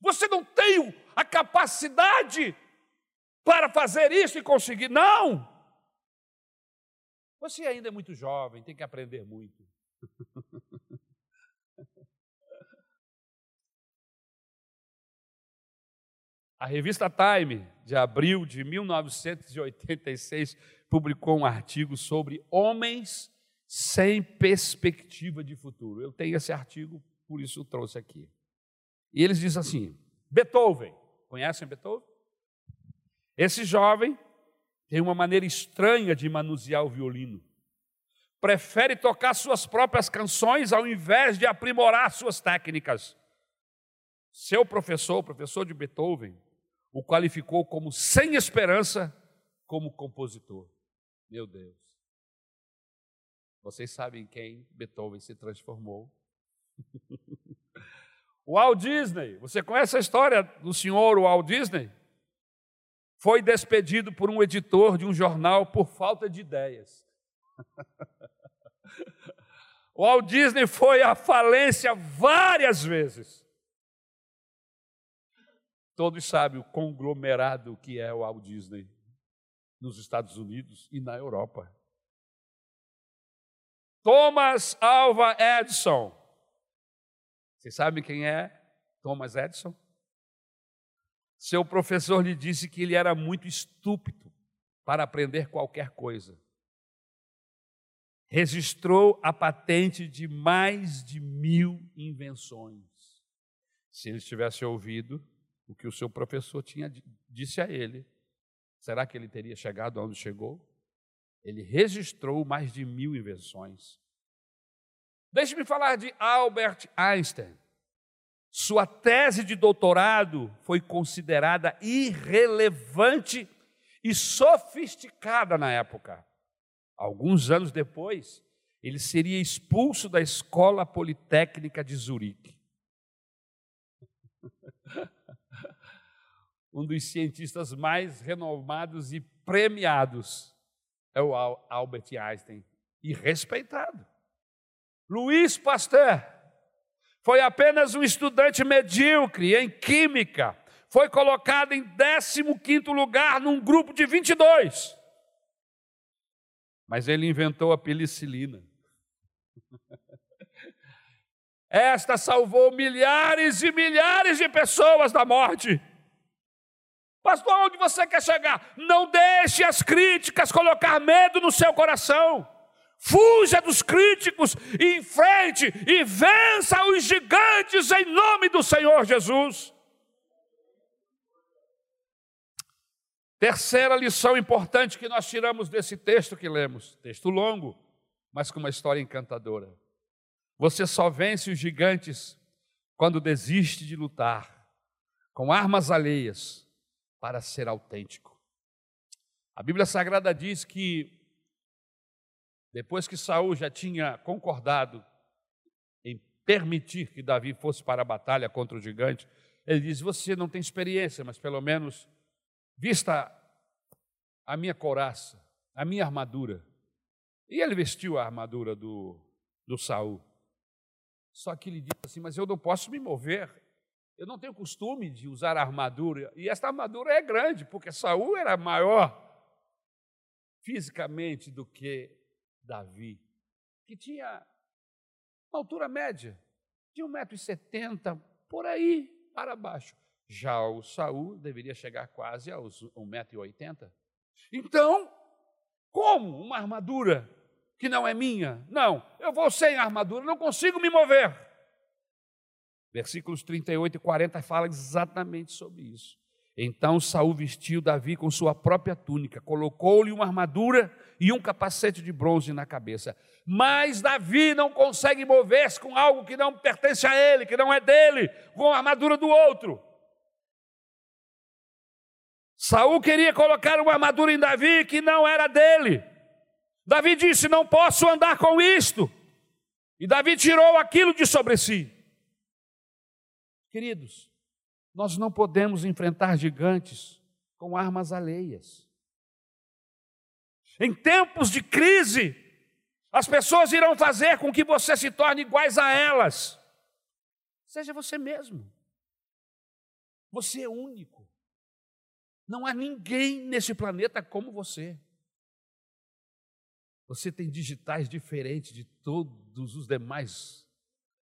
Você não tem a capacidade para fazer isso e conseguir. Não! Você ainda é muito jovem, tem que aprender muito. (laughs) A revista Time, de abril de 1986, publicou um artigo sobre homens sem perspectiva de futuro. Eu tenho esse artigo, por isso eu trouxe aqui. E eles dizem assim: Beethoven, conhecem Beethoven? Esse jovem tem uma maneira estranha de manusear o violino. Prefere tocar suas próprias canções ao invés de aprimorar suas técnicas. Seu professor, o professor de Beethoven, o qualificou como sem esperança como compositor. Meu Deus. Vocês sabem quem Beethoven se transformou? (laughs) Walt Disney. Você conhece a história do senhor Walt Disney? Foi despedido por um editor de um jornal por falta de ideias. (laughs) Walt Disney foi à falência várias vezes. Todos sabem o conglomerado que é o Walt Disney nos Estados Unidos e na Europa. Thomas Alva Edison. Vocês sabem quem é Thomas Edison? Seu professor lhe disse que ele era muito estúpido para aprender qualquer coisa. Registrou a patente de mais de mil invenções. Se ele tivesse ouvido, o que o seu professor tinha disse a ele, será que ele teria chegado onde chegou? Ele registrou mais de mil invenções. Deixe-me falar de Albert Einstein. Sua tese de doutorado foi considerada irrelevante e sofisticada na época. Alguns anos depois, ele seria expulso da Escola Politécnica de Zurique. (laughs) um dos cientistas mais renomados e premiados é o Albert Einstein e respeitado. Louis Pasteur foi apenas um estudante medíocre em química, foi colocado em 15º lugar num grupo de 22. Mas ele inventou a penicilina. (laughs) Esta salvou milhares e milhares de pessoas da morte. Pastor, onde você quer chegar? Não deixe as críticas colocar medo no seu coração. Fuja dos críticos, enfrente e vença os gigantes em nome do Senhor Jesus. Terceira lição importante que nós tiramos desse texto que lemos, texto longo, mas com uma história encantadora. Você só vence os gigantes quando desiste de lutar com armas alheias para ser autêntico. A Bíblia Sagrada diz que depois que Saul já tinha concordado em permitir que Davi fosse para a batalha contra o gigante, ele diz: Você não tem experiência, mas pelo menos vista a minha couraça, a minha armadura. E ele vestiu a armadura do do Saul. Só que ele disse assim: Mas eu não posso me mover. Eu não tenho costume de usar armadura. E esta armadura é grande, porque Saul era maior fisicamente do que Davi, que tinha uma altura média de 1,70m, por aí para baixo. Já o Saul deveria chegar quase aos 1,80m. Então, como uma armadura que não é minha? Não, eu vou sem armadura, não consigo me mover. Versículos 38 e 40 falam exatamente sobre isso. Então Saul vestiu Davi com sua própria túnica, colocou-lhe uma armadura e um capacete de bronze na cabeça. Mas Davi não consegue mover-se com algo que não pertence a ele, que não é dele, com a armadura do outro. Saul queria colocar uma armadura em Davi que não era dele. Davi disse: Não posso andar com isto. E Davi tirou aquilo de sobre si. Queridos, nós não podemos enfrentar gigantes com armas alheias. Em tempos de crise, as pessoas irão fazer com que você se torne iguais a elas. Seja você mesmo. Você é único. Não há ninguém nesse planeta como você. Você tem digitais diferentes de todos os demais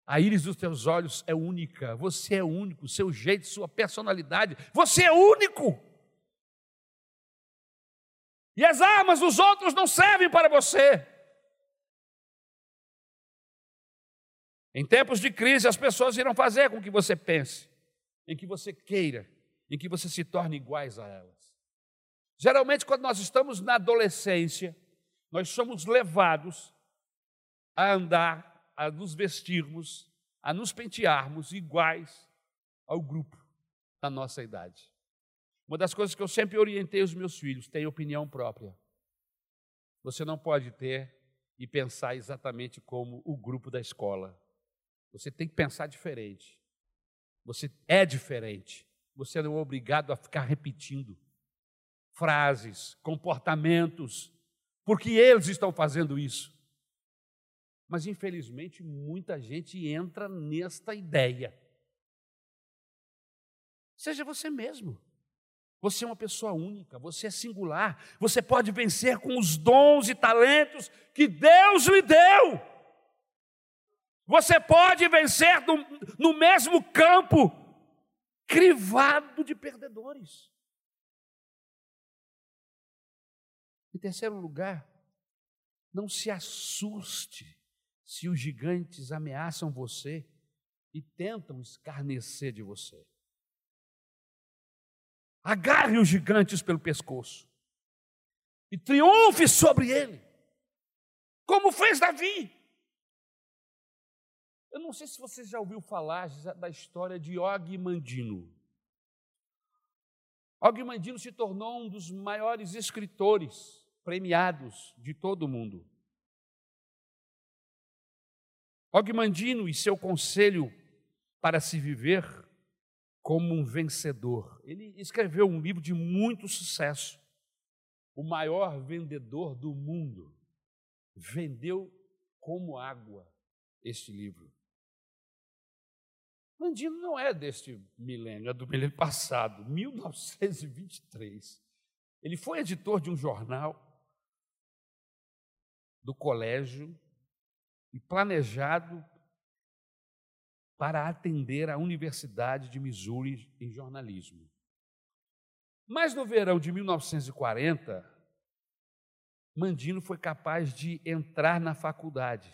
a íris dos teus olhos é única, você é único, seu jeito, sua personalidade, você é único. E as armas dos outros não servem para você. Em tempos de crise, as pessoas irão fazer com que você pense, em que você queira, em que você se torne iguais a elas. Geralmente, quando nós estamos na adolescência, nós somos levados a andar a nos vestirmos, a nos pentearmos iguais ao grupo da nossa idade. Uma das coisas que eu sempre orientei os meus filhos, tem opinião própria. Você não pode ter e pensar exatamente como o grupo da escola. Você tem que pensar diferente. Você é diferente. Você não é obrigado a ficar repetindo frases, comportamentos, porque eles estão fazendo isso. Mas infelizmente muita gente entra nesta ideia. Seja você mesmo. Você é uma pessoa única, você é singular, você pode vencer com os dons e talentos que Deus lhe deu. Você pode vencer no, no mesmo campo, crivado de perdedores. Em terceiro lugar, não se assuste se os gigantes ameaçam você e tentam escarnecer de você. Agarre os gigantes pelo pescoço e triunfe sobre ele, como fez Davi. Eu não sei se você já ouviu falar da história de Og Mandino. Og Mandino se tornou um dos maiores escritores premiados de todo o mundo. Ogmandino e seu conselho para se viver como um vencedor. Ele escreveu um livro de muito sucesso. O maior vendedor do mundo vendeu como água este livro. Mandino não é deste milênio, é do milênio passado, 1923. Ele foi editor de um jornal do colégio e planejado para atender a Universidade de Missouri em jornalismo. Mas no verão de 1940, Mandino foi capaz de entrar na faculdade.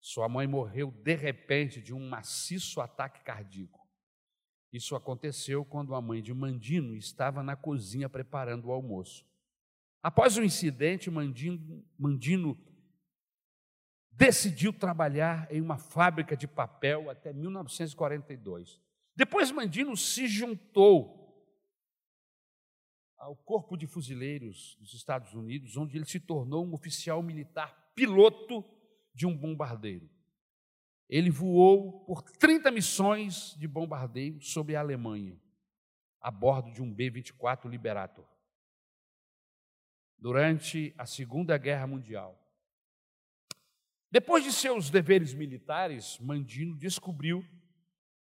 Sua mãe morreu de repente de um maciço ataque cardíaco. Isso aconteceu quando a mãe de Mandino estava na cozinha preparando o almoço. Após o incidente, Mandino, Mandino decidiu trabalhar em uma fábrica de papel até 1942. Depois Mandino se juntou ao Corpo de Fuzileiros dos Estados Unidos, onde ele se tornou um oficial militar piloto de um bombardeiro. Ele voou por 30 missões de bombardeio sobre a Alemanha, a bordo de um B-24 Liberator. Durante a Segunda Guerra Mundial, Depois de seus deveres militares, Mandino descobriu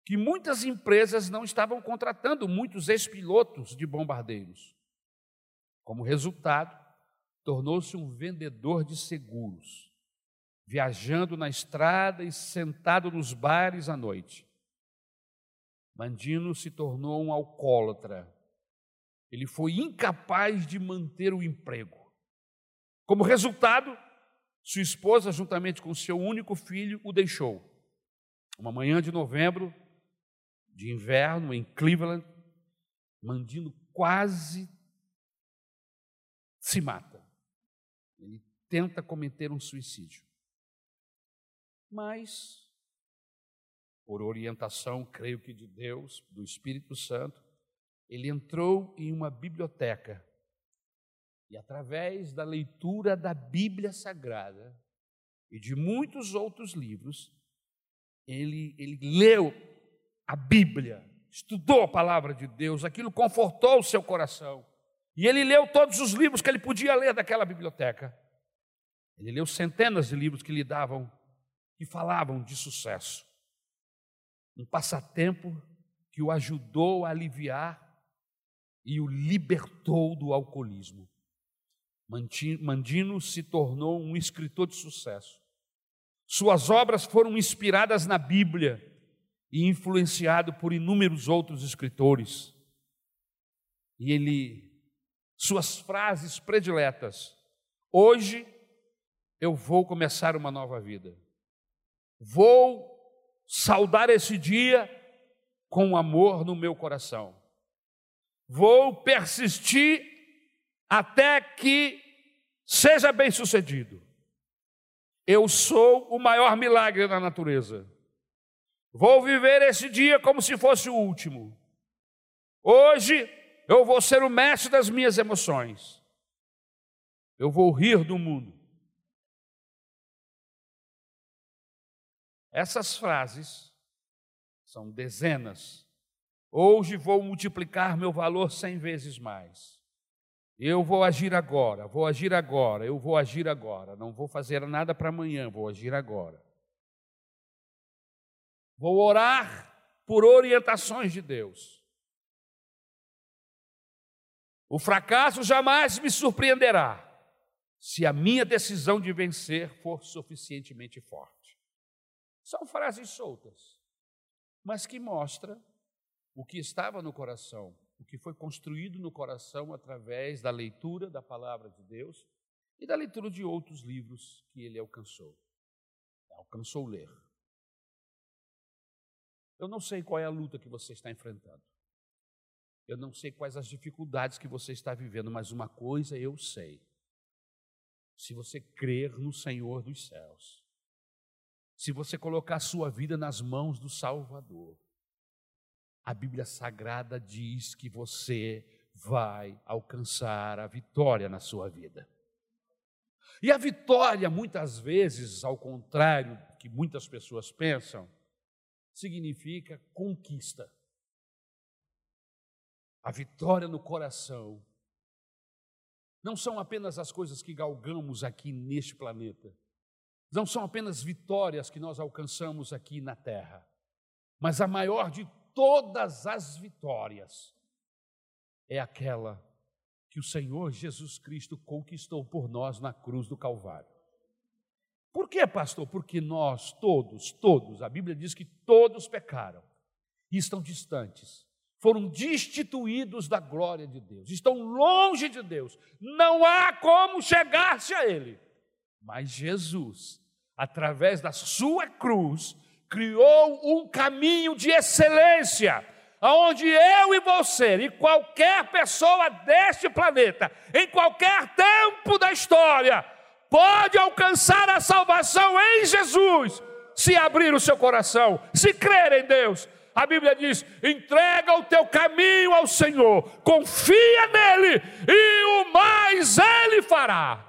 que muitas empresas não estavam contratando muitos ex-pilotos de bombardeiros. Como resultado, tornou-se um vendedor de seguros, viajando na estrada e sentado nos bares à noite. Mandino se tornou um alcoólatra. Ele foi incapaz de manter o emprego. Como resultado, sua esposa, juntamente com seu único filho, o deixou. Uma manhã de novembro, de inverno, em Cleveland, Mandino quase se mata. Ele tenta cometer um suicídio. Mas, por orientação, creio que de Deus, do Espírito Santo, ele entrou em uma biblioteca e através da leitura da Bíblia Sagrada e de muitos outros livros, ele, ele leu a Bíblia, estudou a palavra de Deus, aquilo confortou o seu coração. E ele leu todos os livros que ele podia ler daquela biblioteca. Ele leu centenas de livros que lhe davam, que falavam de sucesso. Um passatempo que o ajudou a aliviar e o libertou do alcoolismo. Mandino se tornou um escritor de sucesso. Suas obras foram inspiradas na Bíblia e influenciado por inúmeros outros escritores. E ele, suas frases prediletas, hoje eu vou começar uma nova vida. Vou saudar esse dia com amor no meu coração. Vou persistir até que seja bem sucedido. Eu sou o maior milagre da natureza. Vou viver esse dia como se fosse o último. Hoje eu vou ser o mestre das minhas emoções. Eu vou rir do mundo. Essas frases são dezenas. Hoje vou multiplicar meu valor cem vezes mais. Eu vou agir agora, vou agir agora, eu vou agir agora. Não vou fazer nada para amanhã, vou agir agora. Vou orar por orientações de Deus. O fracasso jamais me surpreenderá se a minha decisão de vencer for suficientemente forte. São frases soltas, mas que mostram o que estava no coração o que foi construído no coração através da leitura da palavra de Deus e da leitura de outros livros que ele alcançou. Alcançou ler. Eu não sei qual é a luta que você está enfrentando. Eu não sei quais as dificuldades que você está vivendo, mas uma coisa eu sei. Se você crer no Senhor dos céus, se você colocar a sua vida nas mãos do Salvador, a Bíblia Sagrada diz que você vai alcançar a vitória na sua vida. E a vitória, muitas vezes, ao contrário do que muitas pessoas pensam, significa conquista. A vitória no coração não são apenas as coisas que galgamos aqui neste planeta, não são apenas vitórias que nós alcançamos aqui na terra, mas a maior de todas as vitórias é aquela que o Senhor Jesus Cristo conquistou por nós na cruz do Calvário. Por quê, pastor? Porque nós todos, todos, a Bíblia diz que todos pecaram e estão distantes, foram destituídos da glória de Deus, estão longe de Deus, não há como chegar-se a Ele. Mas Jesus, através da sua cruz, criou um caminho de excelência, aonde eu e você e qualquer pessoa deste planeta, em qualquer tempo da história, pode alcançar a salvação em Jesus, se abrir o seu coração, se crer em Deus. A Bíblia diz: entrega o teu caminho ao Senhor, confia nele, e o mais ele fará.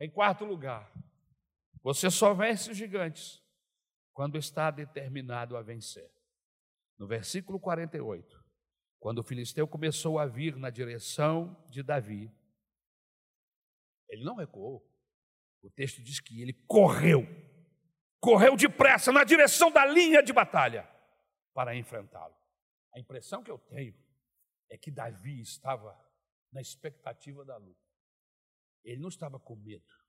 Em quarto lugar, você só vence os gigantes quando está determinado a vencer. No versículo 48, quando o filisteu começou a vir na direção de Davi, ele não recuou. O texto diz que ele correu, correu depressa na direção da linha de batalha para enfrentá-lo. A impressão que eu tenho é que Davi estava na expectativa da luta. Ele não estava com medo.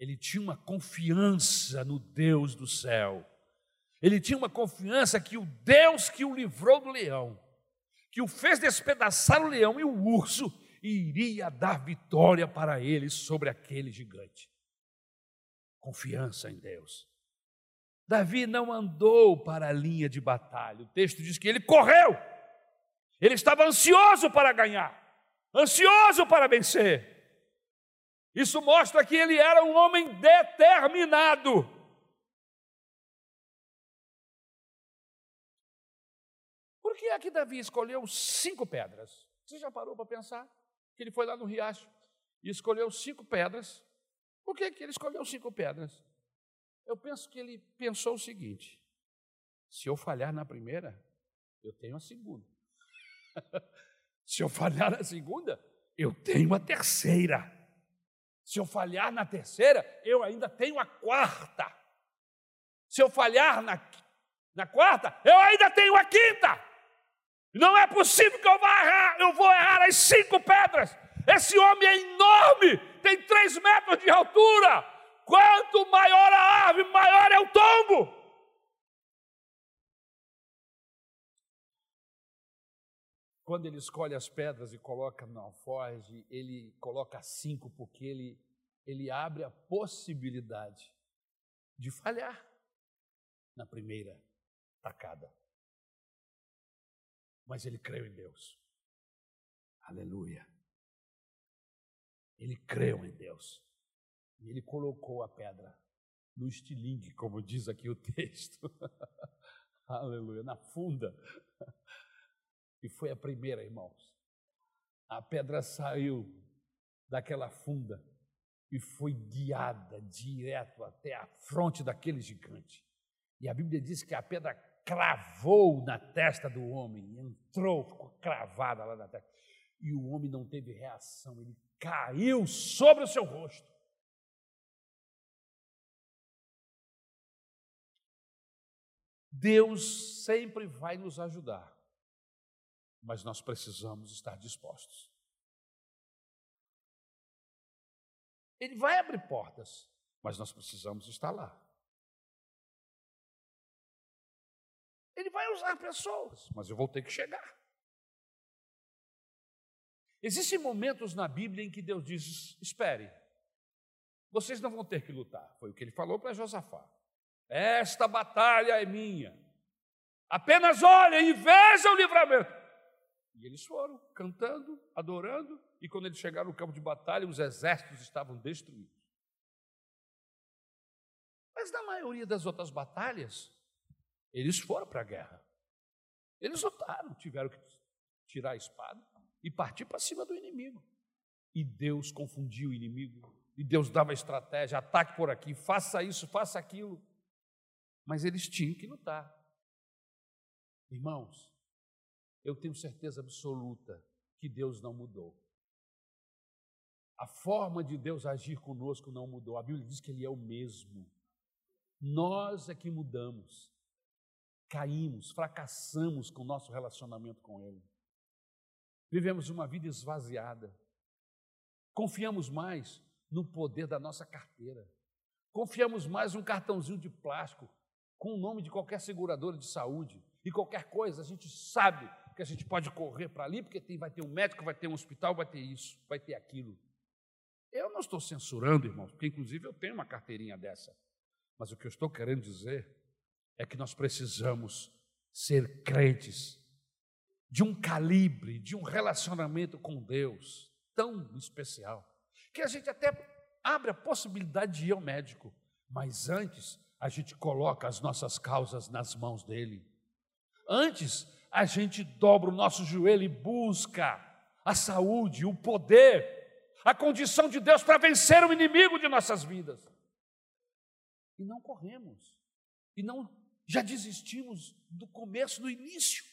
Ele tinha uma confiança no Deus do céu. Ele tinha uma confiança que o Deus que o livrou do leão, que o fez despedaçar o leão e o urso, iria dar vitória para ele sobre aquele gigante. Confiança em Deus. Davi não andou para a linha de batalha. O texto diz que ele correu. Ele estava ansioso para ganhar, ansioso para vencer. Isso mostra que ele era um homem determinado. Por que é que Davi escolheu cinco pedras? Você já parou para pensar? Que ele foi lá no riacho e escolheu cinco pedras. Por que, que ele escolheu cinco pedras? Eu penso que ele pensou o seguinte: se eu falhar na primeira, eu tenho a segunda. (laughs) se eu falhar na segunda, eu tenho a terceira. Se eu falhar na terceira, eu ainda tenho a quarta. Se eu falhar na, na quarta, eu ainda tenho a quinta. Não é possível que eu vá errar, eu vou errar as cinco pedras. Esse homem é enorme, tem três metros de altura. Quanto maior a árvore, maior é o tombo. Quando ele escolhe as pedras e coloca no alforge, ele coloca cinco, porque ele, ele abre a possibilidade de falhar na primeira tacada. Mas ele creu em Deus. Aleluia. Ele creu em Deus. E ele colocou a pedra no estilingue, como diz aqui o (laughs) texto. Aleluia, na funda. E foi a primeira, irmãos. A pedra saiu daquela funda e foi guiada direto até a fronte daquele gigante. E a Bíblia diz que a pedra cravou na testa do homem, entrou, ficou cravada lá na testa. E o homem não teve reação, ele caiu sobre o seu rosto. Deus sempre vai nos ajudar mas nós precisamos estar dispostos. Ele vai abrir portas, mas nós precisamos estar lá. Ele vai usar pessoas, mas eu vou ter que chegar. Existem momentos na Bíblia em que Deus diz: espere, vocês não vão ter que lutar. Foi o que ele falou para Josafá. Esta batalha é minha. Apenas olhem e vejam o livramento. E eles foram cantando, adorando, e quando eles chegaram no campo de batalha, os exércitos estavam destruídos. Mas na maioria das outras batalhas, eles foram para a guerra. Eles lutaram, tiveram que tirar a espada e partir para cima do inimigo. E Deus confundiu o inimigo. E Deus dava estratégia, ataque por aqui, faça isso, faça aquilo. Mas eles tinham que lutar. Irmãos, eu tenho certeza absoluta que Deus não mudou. A forma de Deus agir conosco não mudou. A Bíblia diz que Ele é o mesmo. Nós é que mudamos, caímos, fracassamos com o nosso relacionamento com Ele. Vivemos uma vida esvaziada. Confiamos mais no poder da nossa carteira. Confiamos mais num cartãozinho de plástico com o nome de qualquer seguradora de saúde. E qualquer coisa, a gente sabe que a gente pode correr para ali, porque tem, vai ter um médico, vai ter um hospital, vai ter isso, vai ter aquilo. Eu não estou censurando, irmãos, porque inclusive eu tenho uma carteirinha dessa. Mas o que eu estou querendo dizer é que nós precisamos ser crentes de um calibre, de um relacionamento com Deus tão especial, que a gente até abre a possibilidade de ir ao médico, mas antes a gente coloca as nossas causas nas mãos dele. Antes a gente dobra o nosso joelho e busca a saúde, o poder, a condição de Deus para vencer o inimigo de nossas vidas. E não corremos, e não já desistimos do começo, do início.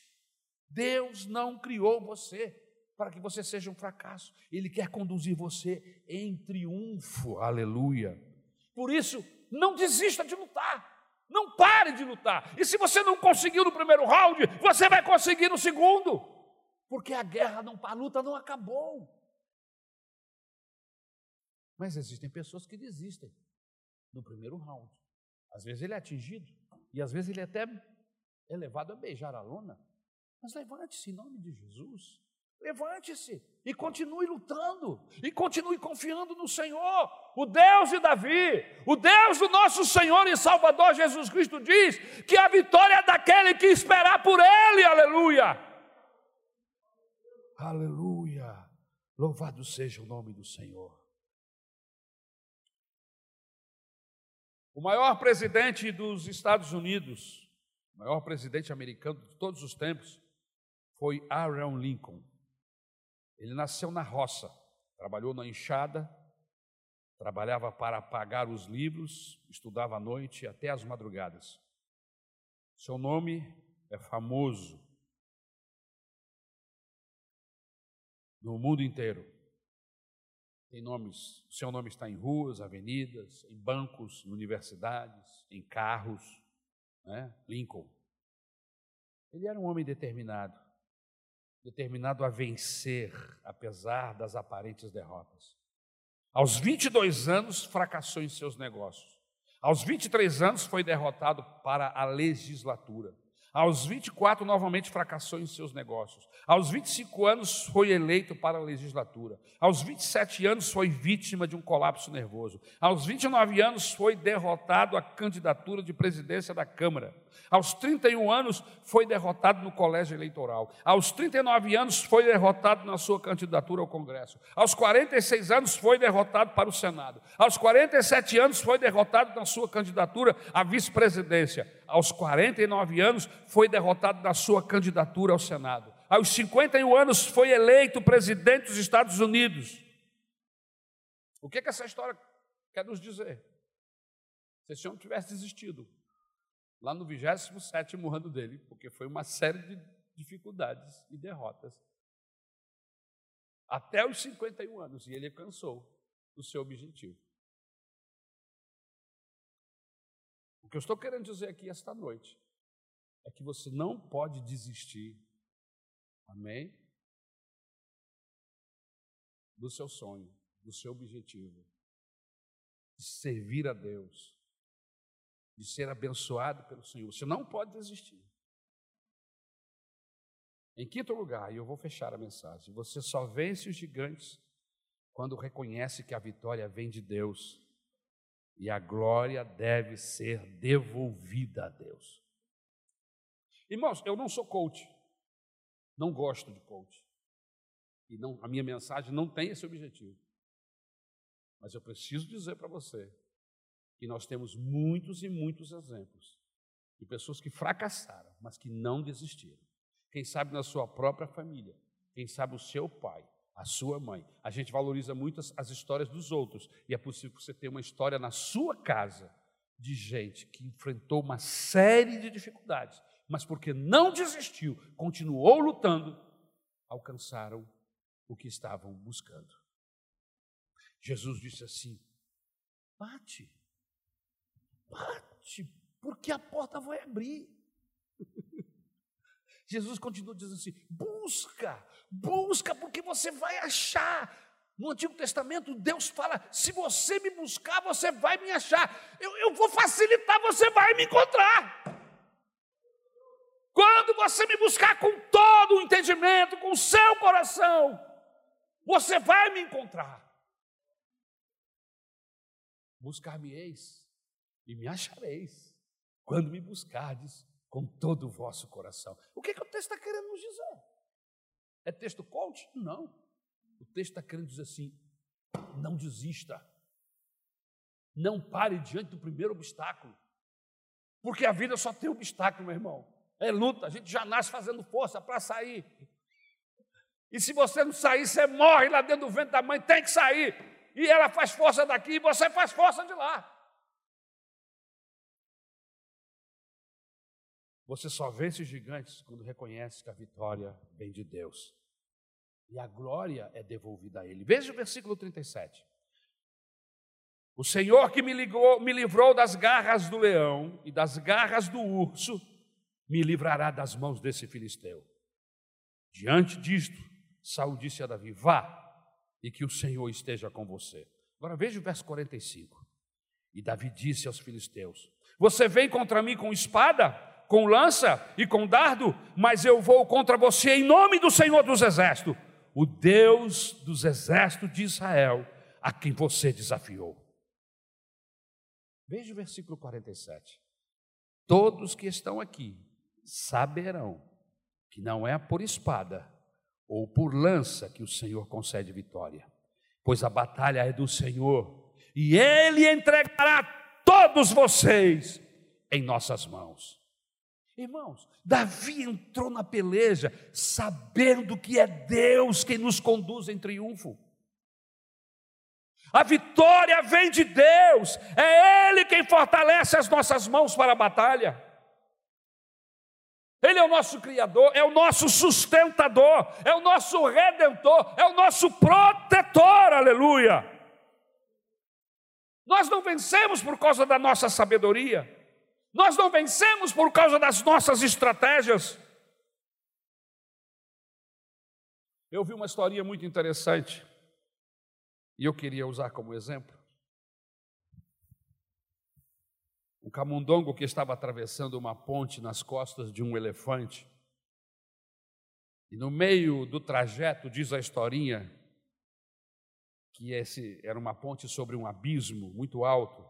Deus não criou você para que você seja um fracasso. Ele quer conduzir você em triunfo. Aleluia. Por isso, não desista de lutar. Não pare de lutar. E se você não conseguiu no primeiro round, você vai conseguir no segundo. Porque a guerra não, a luta não acabou. Mas existem pessoas que desistem no primeiro round. Às vezes ele é atingido e às vezes ele é até é levado a beijar a lona. Mas levante-se em nome de Jesus. Levante-se e continue lutando, e continue confiando no Senhor, o Deus de Davi, o Deus do nosso Senhor e Salvador Jesus Cristo diz que a vitória é daquele que esperar por Ele, aleluia. Aleluia, louvado seja o nome do Senhor. O maior presidente dos Estados Unidos, o maior presidente americano de todos os tempos, foi Aaron Lincoln. Ele nasceu na roça, trabalhou na enxada, trabalhava para pagar os livros, estudava à noite até as madrugadas. Seu nome é famoso no mundo inteiro. Tem nomes, seu nome está em ruas, avenidas, em bancos, em universidades, em carros, né? Lincoln. Ele era um homem determinado determinado a vencer, apesar das aparentes derrotas. Aos 22 anos, fracassou em seus negócios. Aos 23 anos, foi derrotado para a legislatura. Aos 24, novamente fracassou em seus negócios. Aos 25 anos, foi eleito para a legislatura. Aos 27 anos, foi vítima de um colapso nervoso. Aos 29 anos, foi derrotado à candidatura de presidência da Câmara. Aos 31 anos, foi derrotado no colégio eleitoral. Aos 39 anos, foi derrotado na sua candidatura ao Congresso. Aos 46 anos, foi derrotado para o Senado. Aos 47 anos, foi derrotado na sua candidatura à vice-presidência. Aos 49 anos, foi derrotado na sua candidatura ao Senado. Aos 51 anos, foi eleito presidente dos Estados Unidos. O que, é que essa história quer nos dizer? Se esse homem tivesse desistido, lá no 27 ano dele, porque foi uma série de dificuldades e derrotas. Até os 51 anos, e ele alcançou o seu objetivo. O que eu estou querendo dizer aqui esta noite é que você não pode desistir, amém? Do seu sonho, do seu objetivo, de servir a Deus, de ser abençoado pelo Senhor. Você não pode desistir. Em quinto lugar, e eu vou fechar a mensagem, você só vence os gigantes quando reconhece que a vitória vem de Deus e a glória deve ser devolvida a Deus. Irmãos, eu não sou coach, não gosto de coach, e não, a minha mensagem não tem esse objetivo. Mas eu preciso dizer para você que nós temos muitos e muitos exemplos de pessoas que fracassaram, mas que não desistiram. Quem sabe na sua própria família, quem sabe o seu pai, a sua mãe. A gente valoriza muito as, as histórias dos outros, e é possível você tenha uma história na sua casa de gente que enfrentou uma série de dificuldades, mas porque não desistiu, continuou lutando, alcançaram o que estavam buscando. Jesus disse assim: bate, Bate, porque a porta vai abrir. Jesus continua dizendo assim: busca, busca, porque você vai achar. No Antigo Testamento, Deus fala: se você me buscar, você vai me achar. Eu, eu vou facilitar, você vai me encontrar. Quando você me buscar com todo o entendimento, com o seu coração, você vai me encontrar. Buscar-me-eis e me achareis quando me buscardes com todo o vosso coração. O que, é que o texto está querendo nos dizer? É texto coach? Não. O texto está querendo dizer assim: não desista. Não pare diante do primeiro obstáculo. Porque a vida só tem obstáculo, meu irmão. É luta, a gente já nasce fazendo força para sair. E se você não sair, você morre lá dentro do vento da mãe, tem que sair. E ela faz força daqui e você faz força de lá. Você só vence os gigantes quando reconhece que a vitória vem de Deus. E a glória é devolvida a Ele. Veja o versículo 37. O Senhor que me, ligou, me livrou das garras do leão e das garras do urso, me livrará das mãos desse filisteu. Diante disto, Saul disse a Davi: Vá, e que o Senhor esteja com você. Agora veja o verso 45. E Davi disse aos filisteus: Você vem contra mim com espada, com lança e com dardo, mas eu vou contra você em nome do Senhor dos Exércitos, o Deus dos exércitos de Israel, a quem você desafiou. Veja o versículo 47. Todos que estão aqui saberão que não é por espada ou por lança que o Senhor concede vitória, pois a batalha é do Senhor e Ele entregará todos vocês em nossas mãos. Irmãos, Davi entrou na peleja sabendo que é Deus quem nos conduz em triunfo. A vitória vem de Deus, é Ele quem fortalece as nossas mãos para a batalha. Ele é o nosso Criador, é o nosso sustentador, é o nosso redentor, é o nosso protetor, aleluia. Nós não vencemos por causa da nossa sabedoria, nós não vencemos por causa das nossas estratégias. Eu vi uma historinha muito interessante e eu queria usar como exemplo. Um camundongo que estava atravessando uma ponte nas costas de um elefante. E no meio do trajeto, diz a historinha, que esse era uma ponte sobre um abismo muito alto.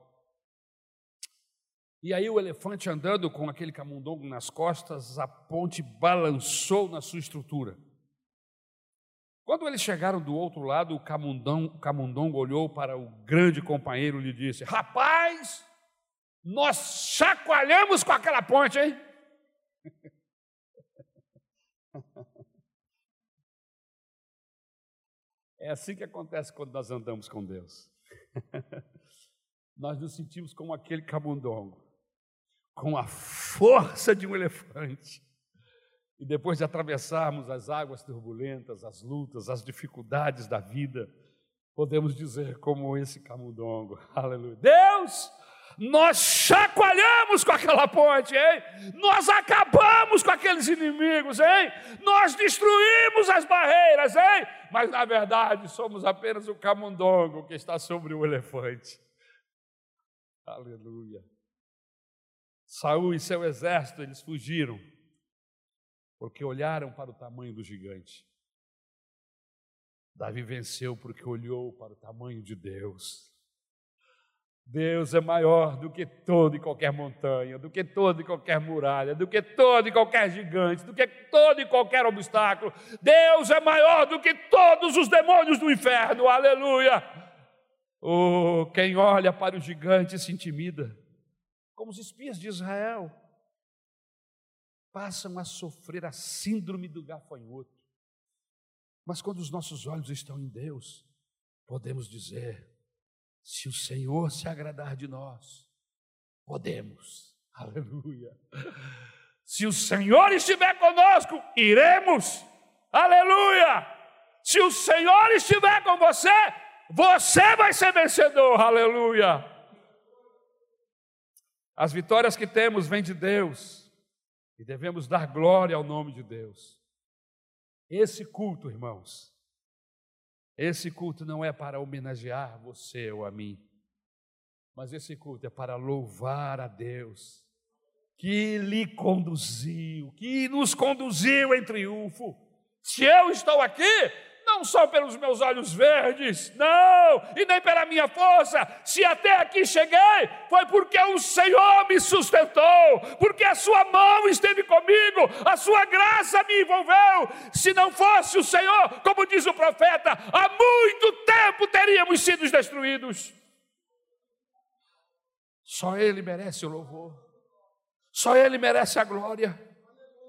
E aí o elefante andando com aquele camundongo nas costas, a ponte balançou na sua estrutura. Quando eles chegaram do outro lado, o camundão, o camundongo olhou para o grande companheiro e lhe disse: Rapaz, nós chacoalhamos com aquela ponte, hein? (laughs) É assim que acontece quando nós andamos com Deus. (laughs) Nós nos sentimos como aquele camundongo, com a força de um elefante e depois de atravessarmos as águas turbulentas, as lutas, as dificuldades da vida, podemos dizer como esse camundongo, (laughs) aleluia. Deus, nós chacoalhamos com aquela ponte, hein? Nós acabamos com aqueles inimigos, hein? Nós destruímos as barreiras, hein? Mas na verdade somos apenas o camundongo que está sobre o elefante. Aleluia. Saul e seu exército, eles fugiram porque olharam para o tamanho do gigante. Davi venceu porque olhou para o tamanho de Deus. Deus é maior do que toda e qualquer montanha, do que toda e qualquer muralha, do que todo e qualquer gigante, do que todo e qualquer obstáculo. Deus é maior do que todos os demônios do inferno. Aleluia! Oh, quem olha para o gigante se intimida, como os espias de Israel passam a sofrer a síndrome do gafanhoto. Mas quando os nossos olhos estão em Deus, podemos dizer: se o Senhor se agradar de nós, podemos. (laughs) Aleluia. Se o Senhor estiver conosco, iremos. Aleluia. Se o Senhor estiver com você, você vai ser vencedor. Aleluia. As vitórias que temos vêm de Deus. E devemos dar glória ao nome de Deus. Esse culto, irmãos, esse culto não é para homenagear você ou a mim, mas esse culto é para louvar a Deus, que lhe conduziu, que nos conduziu em triunfo. Se eu estou aqui, não só pelos meus olhos verdes, não, e nem pela minha força. Se até aqui cheguei, foi porque o Senhor me sustentou, porque a Sua mão esteve comigo, a Sua graça me envolveu. Se não fosse o Senhor, como diz o profeta, há muito tempo teríamos sido destruídos. Só Ele merece o louvor, só Ele merece a glória.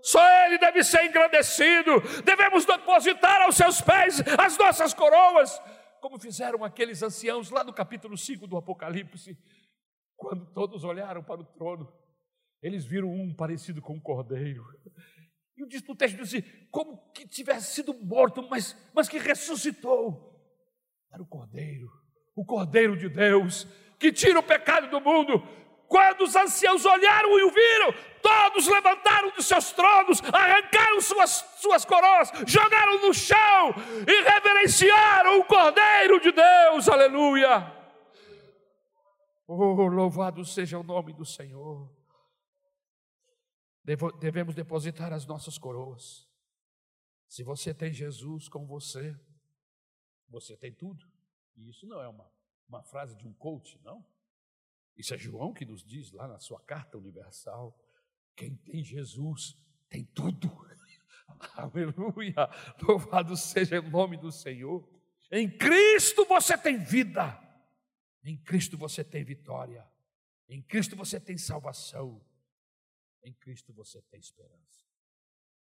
Só Ele deve ser engrandecido. Devemos depositar aos seus pés as nossas coroas, como fizeram aqueles anciãos lá no capítulo 5 do Apocalipse, quando todos olharam para o trono. Eles viram um parecido com um cordeiro. E o texto diz assim, como que tivesse sido morto, mas, mas que ressuscitou. Era o cordeiro, o cordeiro de Deus, que tira o pecado do mundo. Quando os anciãos olharam e o viram, todos levantaram dos seus tronos, arrancaram suas, suas coroas, jogaram no chão e reverenciaram o Cordeiro de Deus. Aleluia! Oh, louvado seja o nome do Senhor. Devemos depositar as nossas coroas. Se você tem Jesus com você, você tem tudo. E isso não é uma, uma frase de um coach, não. Isso é João que nos diz lá na sua carta universal. Quem tem Jesus tem tudo. (laughs) Aleluia! Louvado seja o nome do Senhor. Em Cristo você tem vida. Em Cristo você tem vitória. Em Cristo você tem salvação. Em Cristo você tem esperança.